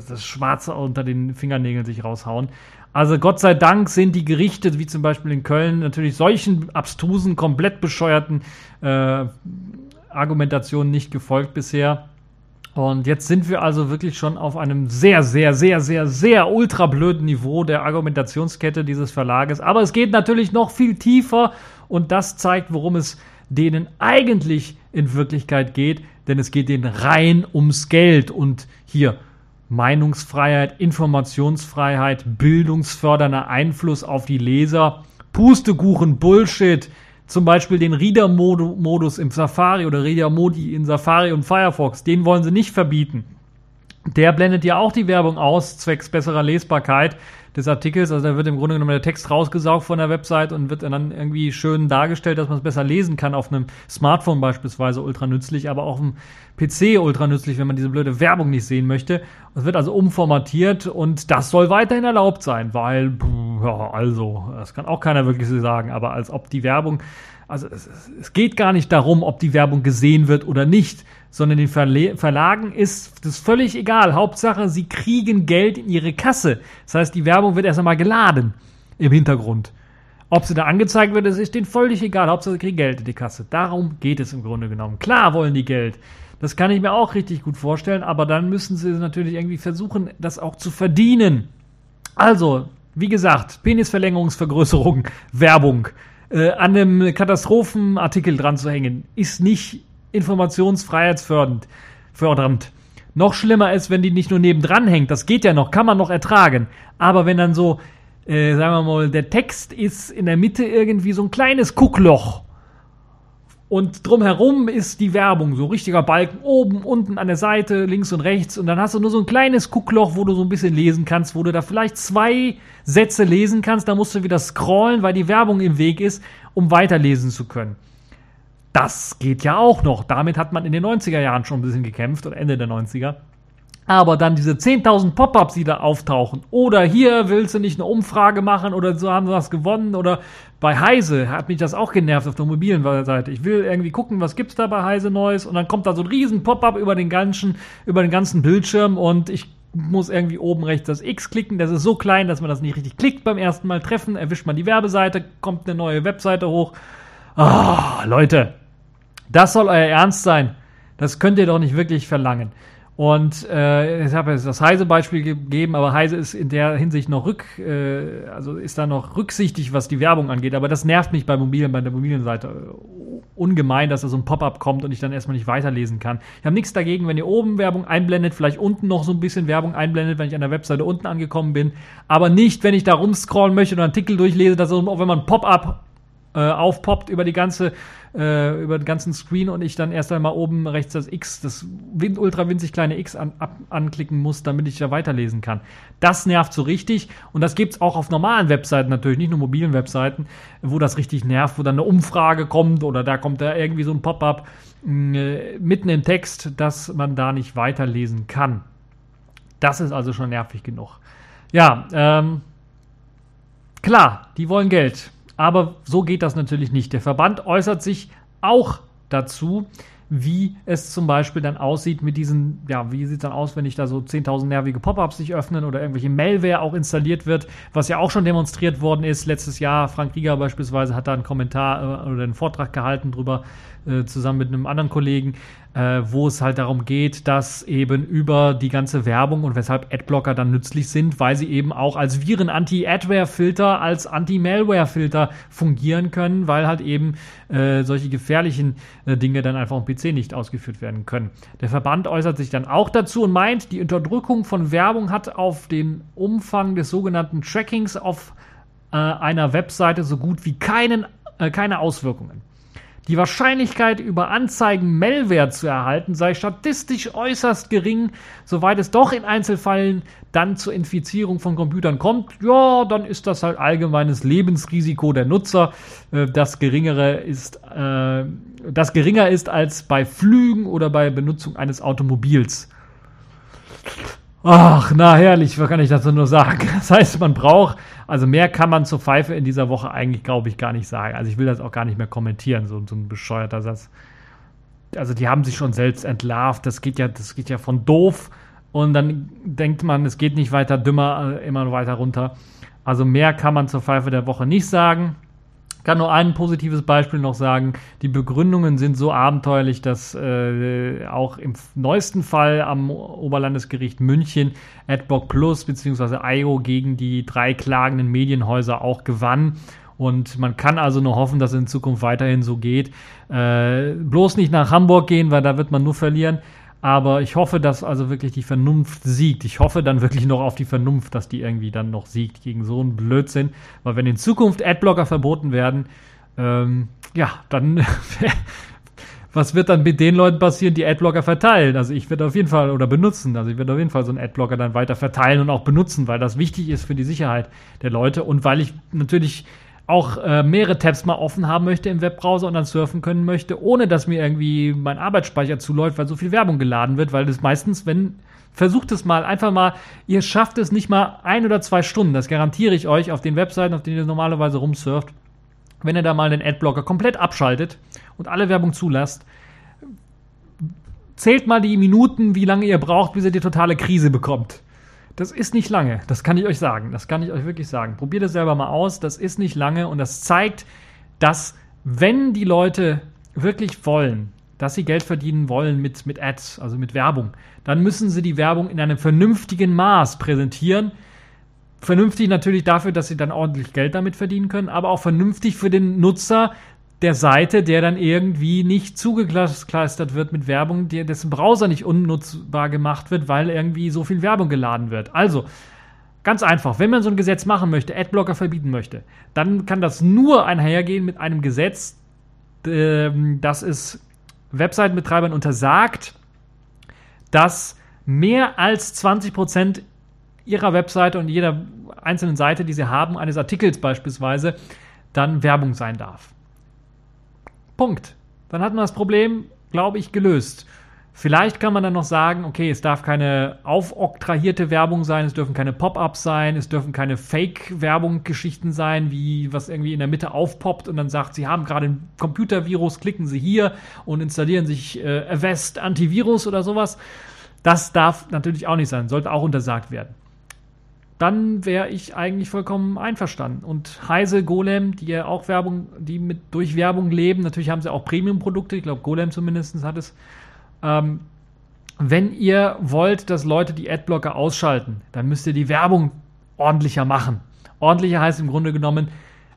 das Schwarze unter den Fingernägeln sich raushauen. Also Gott sei Dank sind die Gerichte, wie zum Beispiel in Köln, natürlich solchen abstrusen, komplett bescheuerten äh, Argumentationen nicht gefolgt bisher. Und jetzt sind wir also wirklich schon auf einem sehr, sehr, sehr, sehr, sehr ultra blöden Niveau der Argumentationskette dieses Verlages. Aber es geht natürlich noch viel tiefer und das zeigt, worum es denen eigentlich in Wirklichkeit geht, denn es geht denen rein ums Geld und hier Meinungsfreiheit, Informationsfreiheit, bildungsfördernder Einfluss auf die Leser, Pustekuchen, Bullshit, zum Beispiel den Reader-Modus im Safari oder Reader-Modi in Safari und Firefox, den wollen sie nicht verbieten. Der blendet ja auch die Werbung aus, zwecks besserer Lesbarkeit des Artikels. Also da wird im Grunde genommen der Text rausgesaugt von der Website und wird dann irgendwie schön dargestellt, dass man es besser lesen kann auf einem Smartphone beispielsweise ultra nützlich, aber auch auf dem PC ultra nützlich, wenn man diese blöde Werbung nicht sehen möchte. Es wird also umformatiert und das soll weiterhin erlaubt sein, weil ja, also, das kann auch keiner wirklich so sagen, aber als ob die Werbung, also es, es geht gar nicht darum, ob die Werbung gesehen wird oder nicht, sondern den Verle Verlagen ist das völlig egal. Hauptsache, sie kriegen Geld in ihre Kasse. Das heißt, die Werbung wird erst einmal geladen im Hintergrund. Ob sie da angezeigt wird, das ist denen völlig egal. Hauptsache, sie kriegen Geld in die Kasse. Darum geht es im Grunde genommen. Klar wollen die Geld. Das kann ich mir auch richtig gut vorstellen, aber dann müssen sie natürlich irgendwie versuchen, das auch zu verdienen. Also, wie gesagt, Penisverlängerungsvergrößerung, Werbung äh, an einem Katastrophenartikel dran zu hängen, ist nicht informationsfreiheitsfördernd. Fördernd. Noch schlimmer ist, wenn die nicht nur nebendran hängt. Das geht ja noch, kann man noch ertragen. Aber wenn dann so, äh, sagen wir mal, der Text ist in der Mitte irgendwie so ein kleines Guckloch und drumherum ist die Werbung, so richtiger Balken, oben, unten an der Seite, links und rechts. Und dann hast du nur so ein kleines Guckloch, wo du so ein bisschen lesen kannst, wo du da vielleicht zwei Sätze lesen kannst. Da musst du wieder scrollen, weil die Werbung im Weg ist, um weiterlesen zu können. Das geht ja auch noch. Damit hat man in den 90er Jahren schon ein bisschen gekämpft oder Ende der 90er. Aber dann diese 10.000 Pop-ups, die da auftauchen. Oder hier willst du nicht eine Umfrage machen oder so haben sie was gewonnen. Oder bei Heise hat mich das auch genervt auf der mobilen Seite. Ich will irgendwie gucken, was gibt's da bei Heise Neues. Und dann kommt da so ein riesen Pop-up über den ganzen, über den ganzen Bildschirm und ich muss irgendwie oben rechts das X klicken. Das ist so klein, dass man das nicht richtig klickt beim ersten Mal treffen. Erwischt man die Werbeseite, kommt eine neue Webseite hoch. Ah, Leute, das soll euer Ernst sein. Das könnt ihr doch nicht wirklich verlangen. Und äh, ich habe jetzt das Heise-Beispiel gegeben, aber Heise ist in der Hinsicht noch rück, äh, also ist da noch rücksichtig, was die Werbung angeht. Aber das nervt mich bei mobilen, bei der mobilen Seite äh, ungemein, dass da so ein Pop-up kommt und ich dann erstmal nicht weiterlesen kann. Ich habe nichts dagegen, wenn ihr oben Werbung einblendet, vielleicht unten noch so ein bisschen Werbung einblendet, wenn ich an der Webseite unten angekommen bin. Aber nicht, wenn ich da rumscrollen möchte oder einen Artikel durchlese, dass so, wenn man Pop-up äh, aufpoppt über die ganze äh, über den ganzen Screen und ich dann erst einmal oben rechts das X, das ultra winzig kleine X an, ab, anklicken muss, damit ich da weiterlesen kann. Das nervt so richtig und das gibt's auch auf normalen Webseiten natürlich, nicht nur mobilen Webseiten, wo das richtig nervt, wo dann eine Umfrage kommt oder da kommt da irgendwie so ein Pop-up äh, mitten im Text, dass man da nicht weiterlesen kann. Das ist also schon nervig genug. Ja, ähm, klar, die wollen Geld. Aber so geht das natürlich nicht. Der Verband äußert sich auch dazu, wie es zum Beispiel dann aussieht mit diesen, ja, wie sieht es dann aus, wenn ich da so 10.000 nervige Pop-ups sich öffnen oder irgendwelche Malware auch installiert wird, was ja auch schon demonstriert worden ist. Letztes Jahr, Frank Rieger beispielsweise hat da einen Kommentar äh, oder einen Vortrag gehalten drüber, äh, zusammen mit einem anderen Kollegen, äh, wo es halt darum geht, dass eben über die ganze Werbung und weshalb Adblocker dann nützlich sind, weil sie eben auch als Viren-Anti-Adware-Filter, als Anti-Malware-Filter fungieren können, weil halt eben äh, solche gefährlichen äh, Dinge dann einfach am PC nicht ausgeführt werden können. Der Verband äußert sich dann auch dazu und meint, die Unterdrückung von Werbung hat auf den Umfang des sogenannten Trackings auf äh, einer Webseite so gut wie keinen, äh, keine Auswirkungen. Die Wahrscheinlichkeit, über Anzeigen Malware zu erhalten, sei statistisch äußerst gering. Soweit es doch in Einzelfällen dann zur Infizierung von Computern kommt, ja, dann ist das halt allgemeines Lebensrisiko der Nutzer, äh, das geringere ist, äh, das geringer ist als bei Flügen oder bei Benutzung eines Automobils. Ach, na herrlich, was kann ich dazu nur sagen? Das heißt, man braucht, also mehr kann man zur Pfeife in dieser Woche eigentlich, glaube ich, gar nicht sagen. Also ich will das auch gar nicht mehr kommentieren, so, so ein bescheuerter Satz. Also die haben sich schon selbst entlarvt, das geht ja, das geht ja von doof und dann denkt man, es geht nicht weiter dümmer, äh, immer weiter runter. Also mehr kann man zur Pfeife der Woche nicht sagen kann nur ein positives Beispiel noch sagen. Die Begründungen sind so abenteuerlich, dass äh, auch im neuesten Fall am Oberlandesgericht München Adblock Plus bzw. IO gegen die drei klagenden Medienhäuser auch gewann. Und man kann also nur hoffen, dass es in Zukunft weiterhin so geht. Äh, bloß nicht nach Hamburg gehen, weil da wird man nur verlieren. Aber ich hoffe, dass also wirklich die Vernunft siegt. Ich hoffe dann wirklich noch auf die Vernunft, dass die irgendwie dann noch siegt gegen so einen Blödsinn. Weil wenn in Zukunft Adblocker verboten werden, ähm, ja, dann was wird dann mit den Leuten passieren, die Adblocker verteilen? Also ich werde auf jeden Fall oder benutzen. Also ich werde auf jeden Fall so einen Adblocker dann weiter verteilen und auch benutzen, weil das wichtig ist für die Sicherheit der Leute und weil ich natürlich auch äh, mehrere Tabs mal offen haben möchte im Webbrowser und dann surfen können möchte, ohne dass mir irgendwie mein Arbeitsspeicher zuläuft, weil so viel Werbung geladen wird, weil das meistens, wenn Versucht es mal, einfach mal, ihr schafft es nicht mal ein oder zwei Stunden, das garantiere ich euch, auf den Webseiten, auf denen ihr normalerweise rumsurft, wenn ihr da mal den Adblocker komplett abschaltet und alle Werbung zulasst, zählt mal die Minuten, wie lange ihr braucht, bis ihr die totale Krise bekommt. Das ist nicht lange, das kann ich euch sagen. Das kann ich euch wirklich sagen. Probiert es selber mal aus, das ist nicht lange und das zeigt, dass wenn die Leute wirklich wollen, dass sie Geld verdienen wollen mit, mit Ads, also mit Werbung, dann müssen sie die Werbung in einem vernünftigen Maß präsentieren. Vernünftig natürlich dafür, dass sie dann ordentlich Geld damit verdienen können, aber auch vernünftig für den Nutzer der Seite, der dann irgendwie nicht zugekleistert wird mit Werbung, der, dessen Browser nicht unnutzbar gemacht wird, weil irgendwie so viel Werbung geladen wird. Also, Ganz einfach, wenn man so ein Gesetz machen möchte, Adblocker verbieten möchte, dann kann das nur einhergehen mit einem Gesetz, ähm, das es Webseitenbetreibern untersagt, dass mehr als 20% ihrer Webseite und jeder einzelnen Seite, die sie haben, eines Artikels beispielsweise, dann Werbung sein darf. Punkt. Dann hat man das Problem, glaube ich, gelöst. Vielleicht kann man dann noch sagen, okay, es darf keine aufoktrahierte Werbung sein, es dürfen keine Pop-ups sein, es dürfen keine Fake-Werbung-Geschichten sein, wie was irgendwie in der Mitte aufpoppt und dann sagt, Sie haben gerade ein Computervirus, klicken Sie hier und installieren sich äh, Avest Antivirus oder sowas. Das darf natürlich auch nicht sein, sollte auch untersagt werden. Dann wäre ich eigentlich vollkommen einverstanden. Und Heise, Golem, die ja auch Werbung, die mit durch Werbung leben, natürlich haben sie auch Premium-Produkte, ich glaube Golem zumindest hat es ähm, wenn ihr wollt, dass Leute die Adblocker ausschalten, dann müsst ihr die Werbung ordentlicher machen. Ordentlicher heißt im Grunde genommen,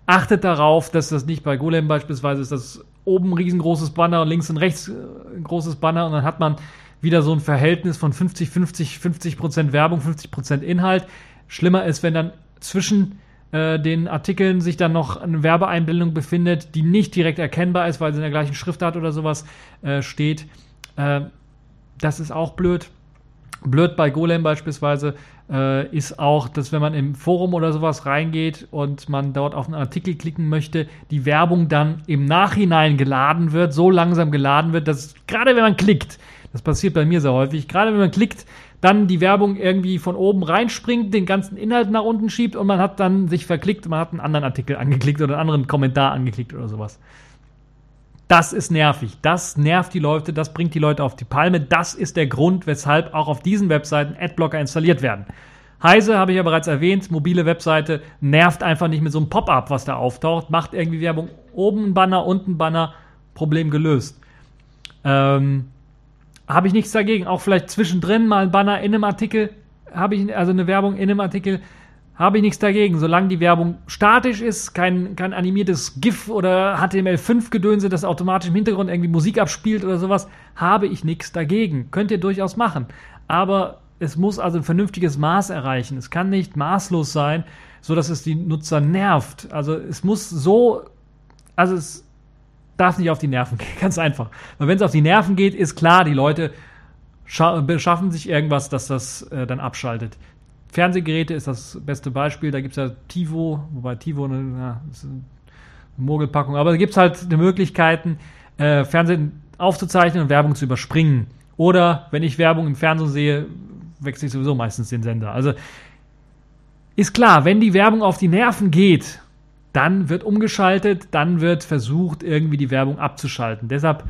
achtet darauf, dass das nicht bei Golem beispielsweise ist, das oben ein riesengroßes Banner und links und rechts äh, ein großes Banner und dann hat man wieder so ein Verhältnis von 50, 50, 50 Prozent Werbung, 50 Prozent Inhalt. Schlimmer ist, wenn dann zwischen äh, den Artikeln sich dann noch eine Werbeeinblendung befindet, die nicht direkt erkennbar ist, weil sie in der gleichen Schriftart oder sowas äh, steht. Äh, das ist auch blöd. Blöd bei Golem beispielsweise äh, ist auch, dass wenn man im Forum oder sowas reingeht und man dort auf einen Artikel klicken möchte, die Werbung dann im Nachhinein geladen wird, so langsam geladen wird, dass gerade wenn man klickt, das passiert bei mir sehr häufig, gerade wenn man klickt, dann die Werbung irgendwie von oben reinspringt, den ganzen Inhalt nach unten schiebt und man hat dann sich verklickt, man hat einen anderen Artikel angeklickt oder einen anderen Kommentar angeklickt oder sowas. Das ist nervig. Das nervt die Leute, das bringt die Leute auf die Palme. Das ist der Grund, weshalb auch auf diesen Webseiten Adblocker installiert werden. Heise habe ich ja bereits erwähnt, mobile Webseite nervt einfach nicht mit so einem Pop-up, was da auftaucht, macht irgendwie Werbung oben ein Banner, unten ein Banner, Problem gelöst. Ähm, habe ich nichts dagegen. Auch vielleicht zwischendrin mal ein Banner in einem Artikel, habe ich also eine Werbung in einem Artikel, habe ich nichts dagegen. Solange die Werbung statisch ist, kein, kein animiertes GIF oder HTML5-Gedönse, das automatisch im Hintergrund irgendwie Musik abspielt oder sowas, habe ich nichts dagegen. Könnt ihr durchaus machen. Aber es muss also ein vernünftiges Maß erreichen. Es kann nicht maßlos sein, so dass es die Nutzer nervt. Also es muss so, also es darf nicht auf die Nerven gehen, ganz einfach. Weil wenn es auf die Nerven geht, ist klar, die Leute beschaffen sich irgendwas, dass das äh, dann abschaltet. Fernsehgeräte ist das beste Beispiel. Da gibt es ja TiVo, wobei TiVo eine, ja, ist eine Mogelpackung, aber da gibt es halt die Möglichkeiten, äh, Fernsehen aufzuzeichnen und Werbung zu überspringen. Oder wenn ich Werbung im Fernsehen sehe, wechsle ich sowieso meistens den Sender. Also ist klar, wenn die Werbung auf die Nerven geht, dann wird umgeschaltet, dann wird versucht, irgendwie die Werbung abzuschalten. Deshalb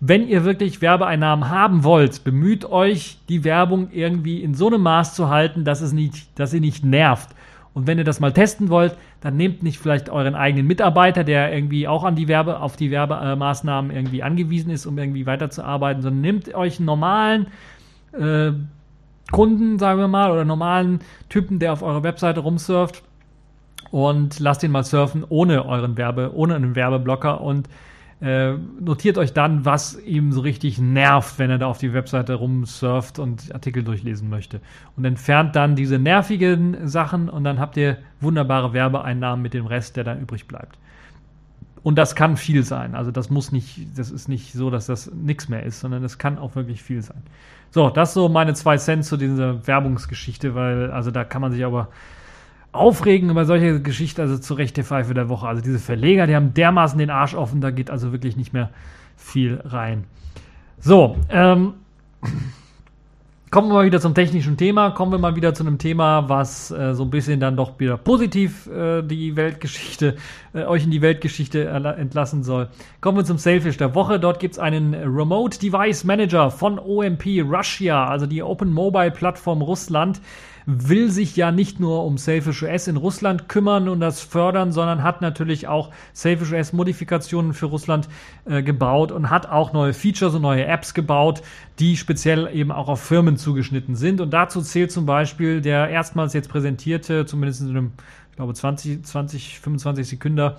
wenn ihr wirklich Werbeeinnahmen haben wollt, bemüht euch, die Werbung irgendwie in so einem Maß zu halten, dass es nicht, dass sie nicht nervt. Und wenn ihr das mal testen wollt, dann nehmt nicht vielleicht euren eigenen Mitarbeiter, der irgendwie auch an die Werbe, auf die Werbemaßnahmen irgendwie angewiesen ist, um irgendwie weiterzuarbeiten, sondern nehmt euch einen normalen äh, Kunden, sagen wir mal, oder normalen Typen, der auf eurer Webseite rumsurft und lasst ihn mal surfen ohne euren Werbe, ohne einen Werbeblocker und äh, notiert euch dann, was ihm so richtig nervt, wenn er da auf die Webseite rumsurft und Artikel durchlesen möchte. Und entfernt dann diese nervigen Sachen und dann habt ihr wunderbare Werbeeinnahmen mit dem Rest, der dann übrig bleibt. Und das kann viel sein. Also das muss nicht, das ist nicht so, dass das nichts mehr ist, sondern es kann auch wirklich viel sein. So, das so meine zwei Cent zu dieser Werbungsgeschichte, weil also da kann man sich aber aufregen über solche Geschichten, also zu Recht der Pfeife der Woche. Also diese Verleger, die haben dermaßen den Arsch offen, da geht also wirklich nicht mehr viel rein. So, ähm, kommen wir mal wieder zum technischen Thema, kommen wir mal wieder zu einem Thema, was äh, so ein bisschen dann doch wieder positiv äh, die Weltgeschichte, äh, euch in die Weltgeschichte entlassen soll. Kommen wir zum Selfish der Woche. Dort gibt es einen Remote Device Manager von OMP Russia, also die Open Mobile Plattform Russland will sich ja nicht nur um Selfish OS in Russland kümmern und das fördern, sondern hat natürlich auch Selfish OS Modifikationen für Russland äh, gebaut und hat auch neue Features und neue Apps gebaut, die speziell eben auch auf Firmen zugeschnitten sind. Und dazu zählt zum Beispiel der erstmals jetzt präsentierte, zumindest in einem, ich glaube, 20, 20, 25 Sekunden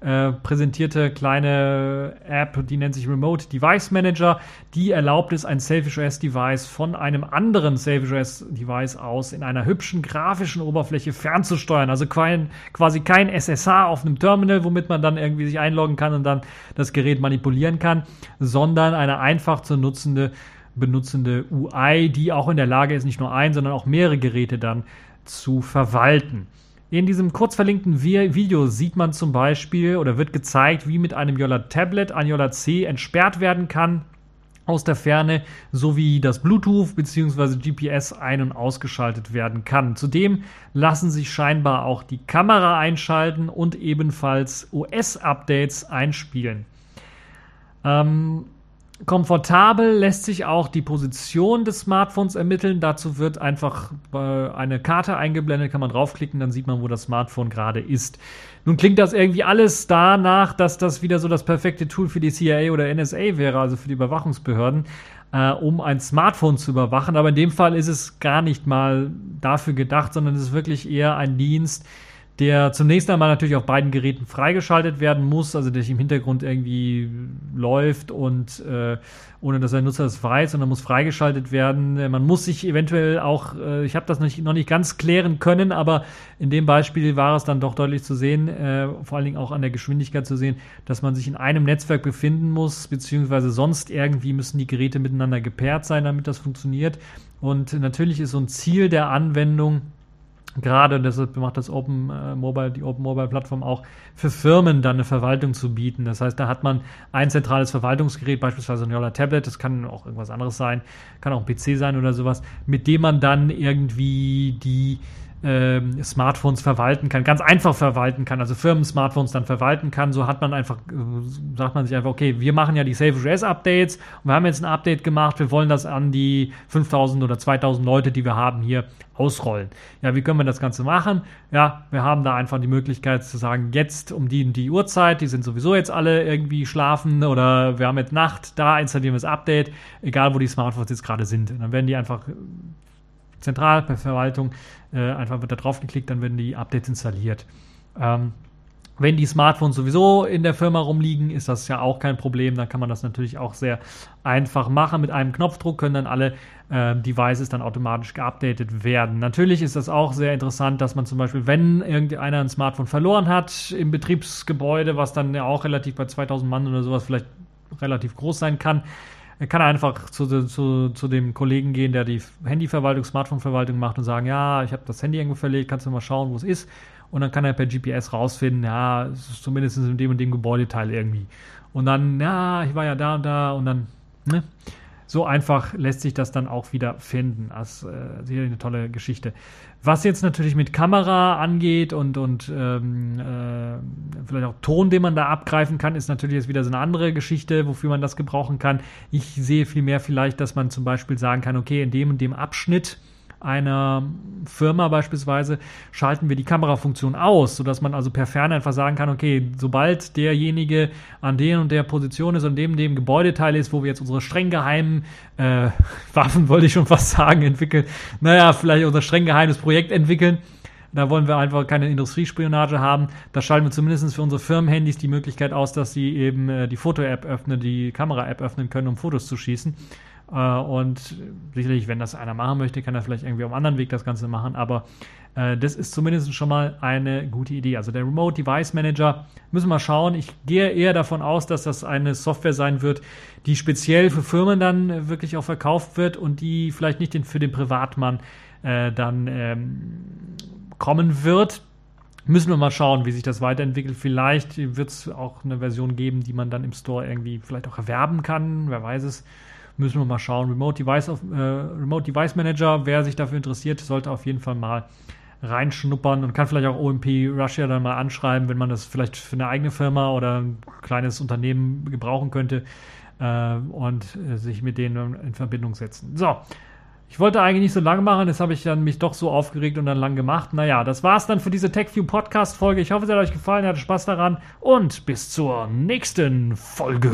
äh, präsentierte kleine App, die nennt sich Remote Device Manager. Die erlaubt es, ein Selfish OS Device von einem anderen Selfish OS Device aus in einer hübschen grafischen Oberfläche fernzusteuern. Also kein, quasi kein SSH auf einem Terminal, womit man dann irgendwie sich einloggen kann und dann das Gerät manipulieren kann, sondern eine einfach zu nutzende benutzende UI, die auch in der Lage ist, nicht nur ein, sondern auch mehrere Geräte dann zu verwalten. In diesem kurz verlinkten Video sieht man zum Beispiel oder wird gezeigt, wie mit einem Yola-Tablet ein Yola-C entsperrt werden kann aus der Ferne sowie das Bluetooth bzw. GPS ein- und ausgeschaltet werden kann. Zudem lassen sich scheinbar auch die Kamera einschalten und ebenfalls OS-Updates einspielen. Ähm, Komfortabel lässt sich auch die Position des Smartphones ermitteln. Dazu wird einfach äh, eine Karte eingeblendet, kann man draufklicken, dann sieht man, wo das Smartphone gerade ist. Nun klingt das irgendwie alles danach, dass das wieder so das perfekte Tool für die CIA oder NSA wäre, also für die Überwachungsbehörden, äh, um ein Smartphone zu überwachen. Aber in dem Fall ist es gar nicht mal dafür gedacht, sondern es ist wirklich eher ein Dienst, der zunächst einmal natürlich auf beiden Geräten freigeschaltet werden muss, also der im Hintergrund irgendwie läuft und äh, ohne dass der Nutzer es weiß, sondern muss freigeschaltet werden. Äh, man muss sich eventuell auch, äh, ich habe das nicht, noch nicht ganz klären können, aber in dem Beispiel war es dann doch deutlich zu sehen, äh, vor allen Dingen auch an der Geschwindigkeit zu sehen, dass man sich in einem Netzwerk befinden muss, beziehungsweise sonst irgendwie müssen die Geräte miteinander gepaart sein, damit das funktioniert. Und natürlich ist so ein Ziel der Anwendung, gerade, deshalb macht das Open äh, Mobile, die Open Mobile Plattform auch für Firmen dann eine Verwaltung zu bieten. Das heißt, da hat man ein zentrales Verwaltungsgerät, beispielsweise ein Yola Tablet, das kann auch irgendwas anderes sein, kann auch ein PC sein oder sowas, mit dem man dann irgendwie die ähm, Smartphones verwalten kann, ganz einfach verwalten kann, also Firmen-Smartphones dann verwalten kann. So hat man einfach, äh, sagt man sich einfach, okay, wir machen ja die SafeOS Updates und wir haben jetzt ein Update gemacht, wir wollen das an die 5000 oder 2000 Leute, die wir haben, hier ausrollen. Ja, wie können wir das Ganze machen? Ja, wir haben da einfach die Möglichkeit zu sagen, jetzt um die die Uhrzeit, die sind sowieso jetzt alle irgendwie schlafen oder wir haben jetzt Nacht, da installieren wir das Update, egal wo die Smartphones jetzt gerade sind. Und dann werden die einfach zentral per Verwaltung äh, einfach wird da drauf geklickt, dann werden die Updates installiert. Ähm, wenn die Smartphones sowieso in der Firma rumliegen, ist das ja auch kein Problem. Dann kann man das natürlich auch sehr einfach machen. Mit einem Knopfdruck können dann alle äh, Devices dann automatisch geupdatet werden. Natürlich ist das auch sehr interessant, dass man zum Beispiel, wenn irgendeiner ein Smartphone verloren hat im Betriebsgebäude, was dann ja auch relativ bei 2000 Mann oder sowas vielleicht relativ groß sein kann, er kann einfach zu, zu, zu dem Kollegen gehen, der die Handyverwaltung, Smartphone-Verwaltung macht und sagen, ja, ich habe das Handy irgendwo verlegt, kannst du mal schauen, wo es ist. Und dann kann er per GPS rausfinden, ja, es ist zumindest in dem und dem Gebäudeteil irgendwie. Und dann, ja, ich war ja da und da und dann, ne? So einfach lässt sich das dann auch wieder finden. Das ist äh, sicherlich eine tolle Geschichte. Was jetzt natürlich mit Kamera angeht und, und ähm, äh, vielleicht auch Ton, den man da abgreifen kann, ist natürlich jetzt wieder so eine andere Geschichte, wofür man das gebrauchen kann. Ich sehe vielmehr vielleicht, dass man zum Beispiel sagen kann, okay, in dem und dem Abschnitt einer Firma beispielsweise schalten wir die Kamerafunktion aus, sodass man also per Ferne einfach sagen kann, okay, sobald derjenige an der und der Position ist und dem dem Gebäudeteil ist, wo wir jetzt unsere streng geheimen äh, Waffen, wollte ich schon fast sagen, entwickeln, naja, vielleicht unser streng geheimes Projekt entwickeln, da wollen wir einfach keine Industriespionage haben. Da schalten wir zumindest für unsere Firmenhandys die Möglichkeit aus, dass sie eben äh, die Foto-App öffnen, die Kamera-App öffnen können, um Fotos zu schießen. Äh, und sicherlich, wenn das einer machen möchte, kann er vielleicht irgendwie auf einem anderen Weg das Ganze machen. Aber äh, das ist zumindest schon mal eine gute Idee. Also der Remote Device Manager, müssen wir mal schauen. Ich gehe eher davon aus, dass das eine Software sein wird, die speziell für Firmen dann wirklich auch verkauft wird und die vielleicht nicht den, für den Privatmann äh, dann ähm, kommen wird. Müssen wir mal schauen, wie sich das weiterentwickelt. Vielleicht wird es auch eine Version geben, die man dann im Store irgendwie vielleicht auch erwerben kann. Wer weiß es. Müssen wir mal schauen. Remote Device, auf, äh, Remote Device Manager, wer sich dafür interessiert, sollte auf jeden Fall mal reinschnuppern und kann vielleicht auch OMP Russia dann mal anschreiben, wenn man das vielleicht für eine eigene Firma oder ein kleines Unternehmen gebrauchen könnte äh, und äh, sich mit denen in Verbindung setzen. So. Ich wollte eigentlich nicht so lange machen, das habe ich dann mich doch so aufgeregt und dann lang gemacht. Naja, das war's dann für diese TechView Podcast Folge. Ich hoffe, es hat euch gefallen, ihr hattet Spaß daran und bis zur nächsten Folge.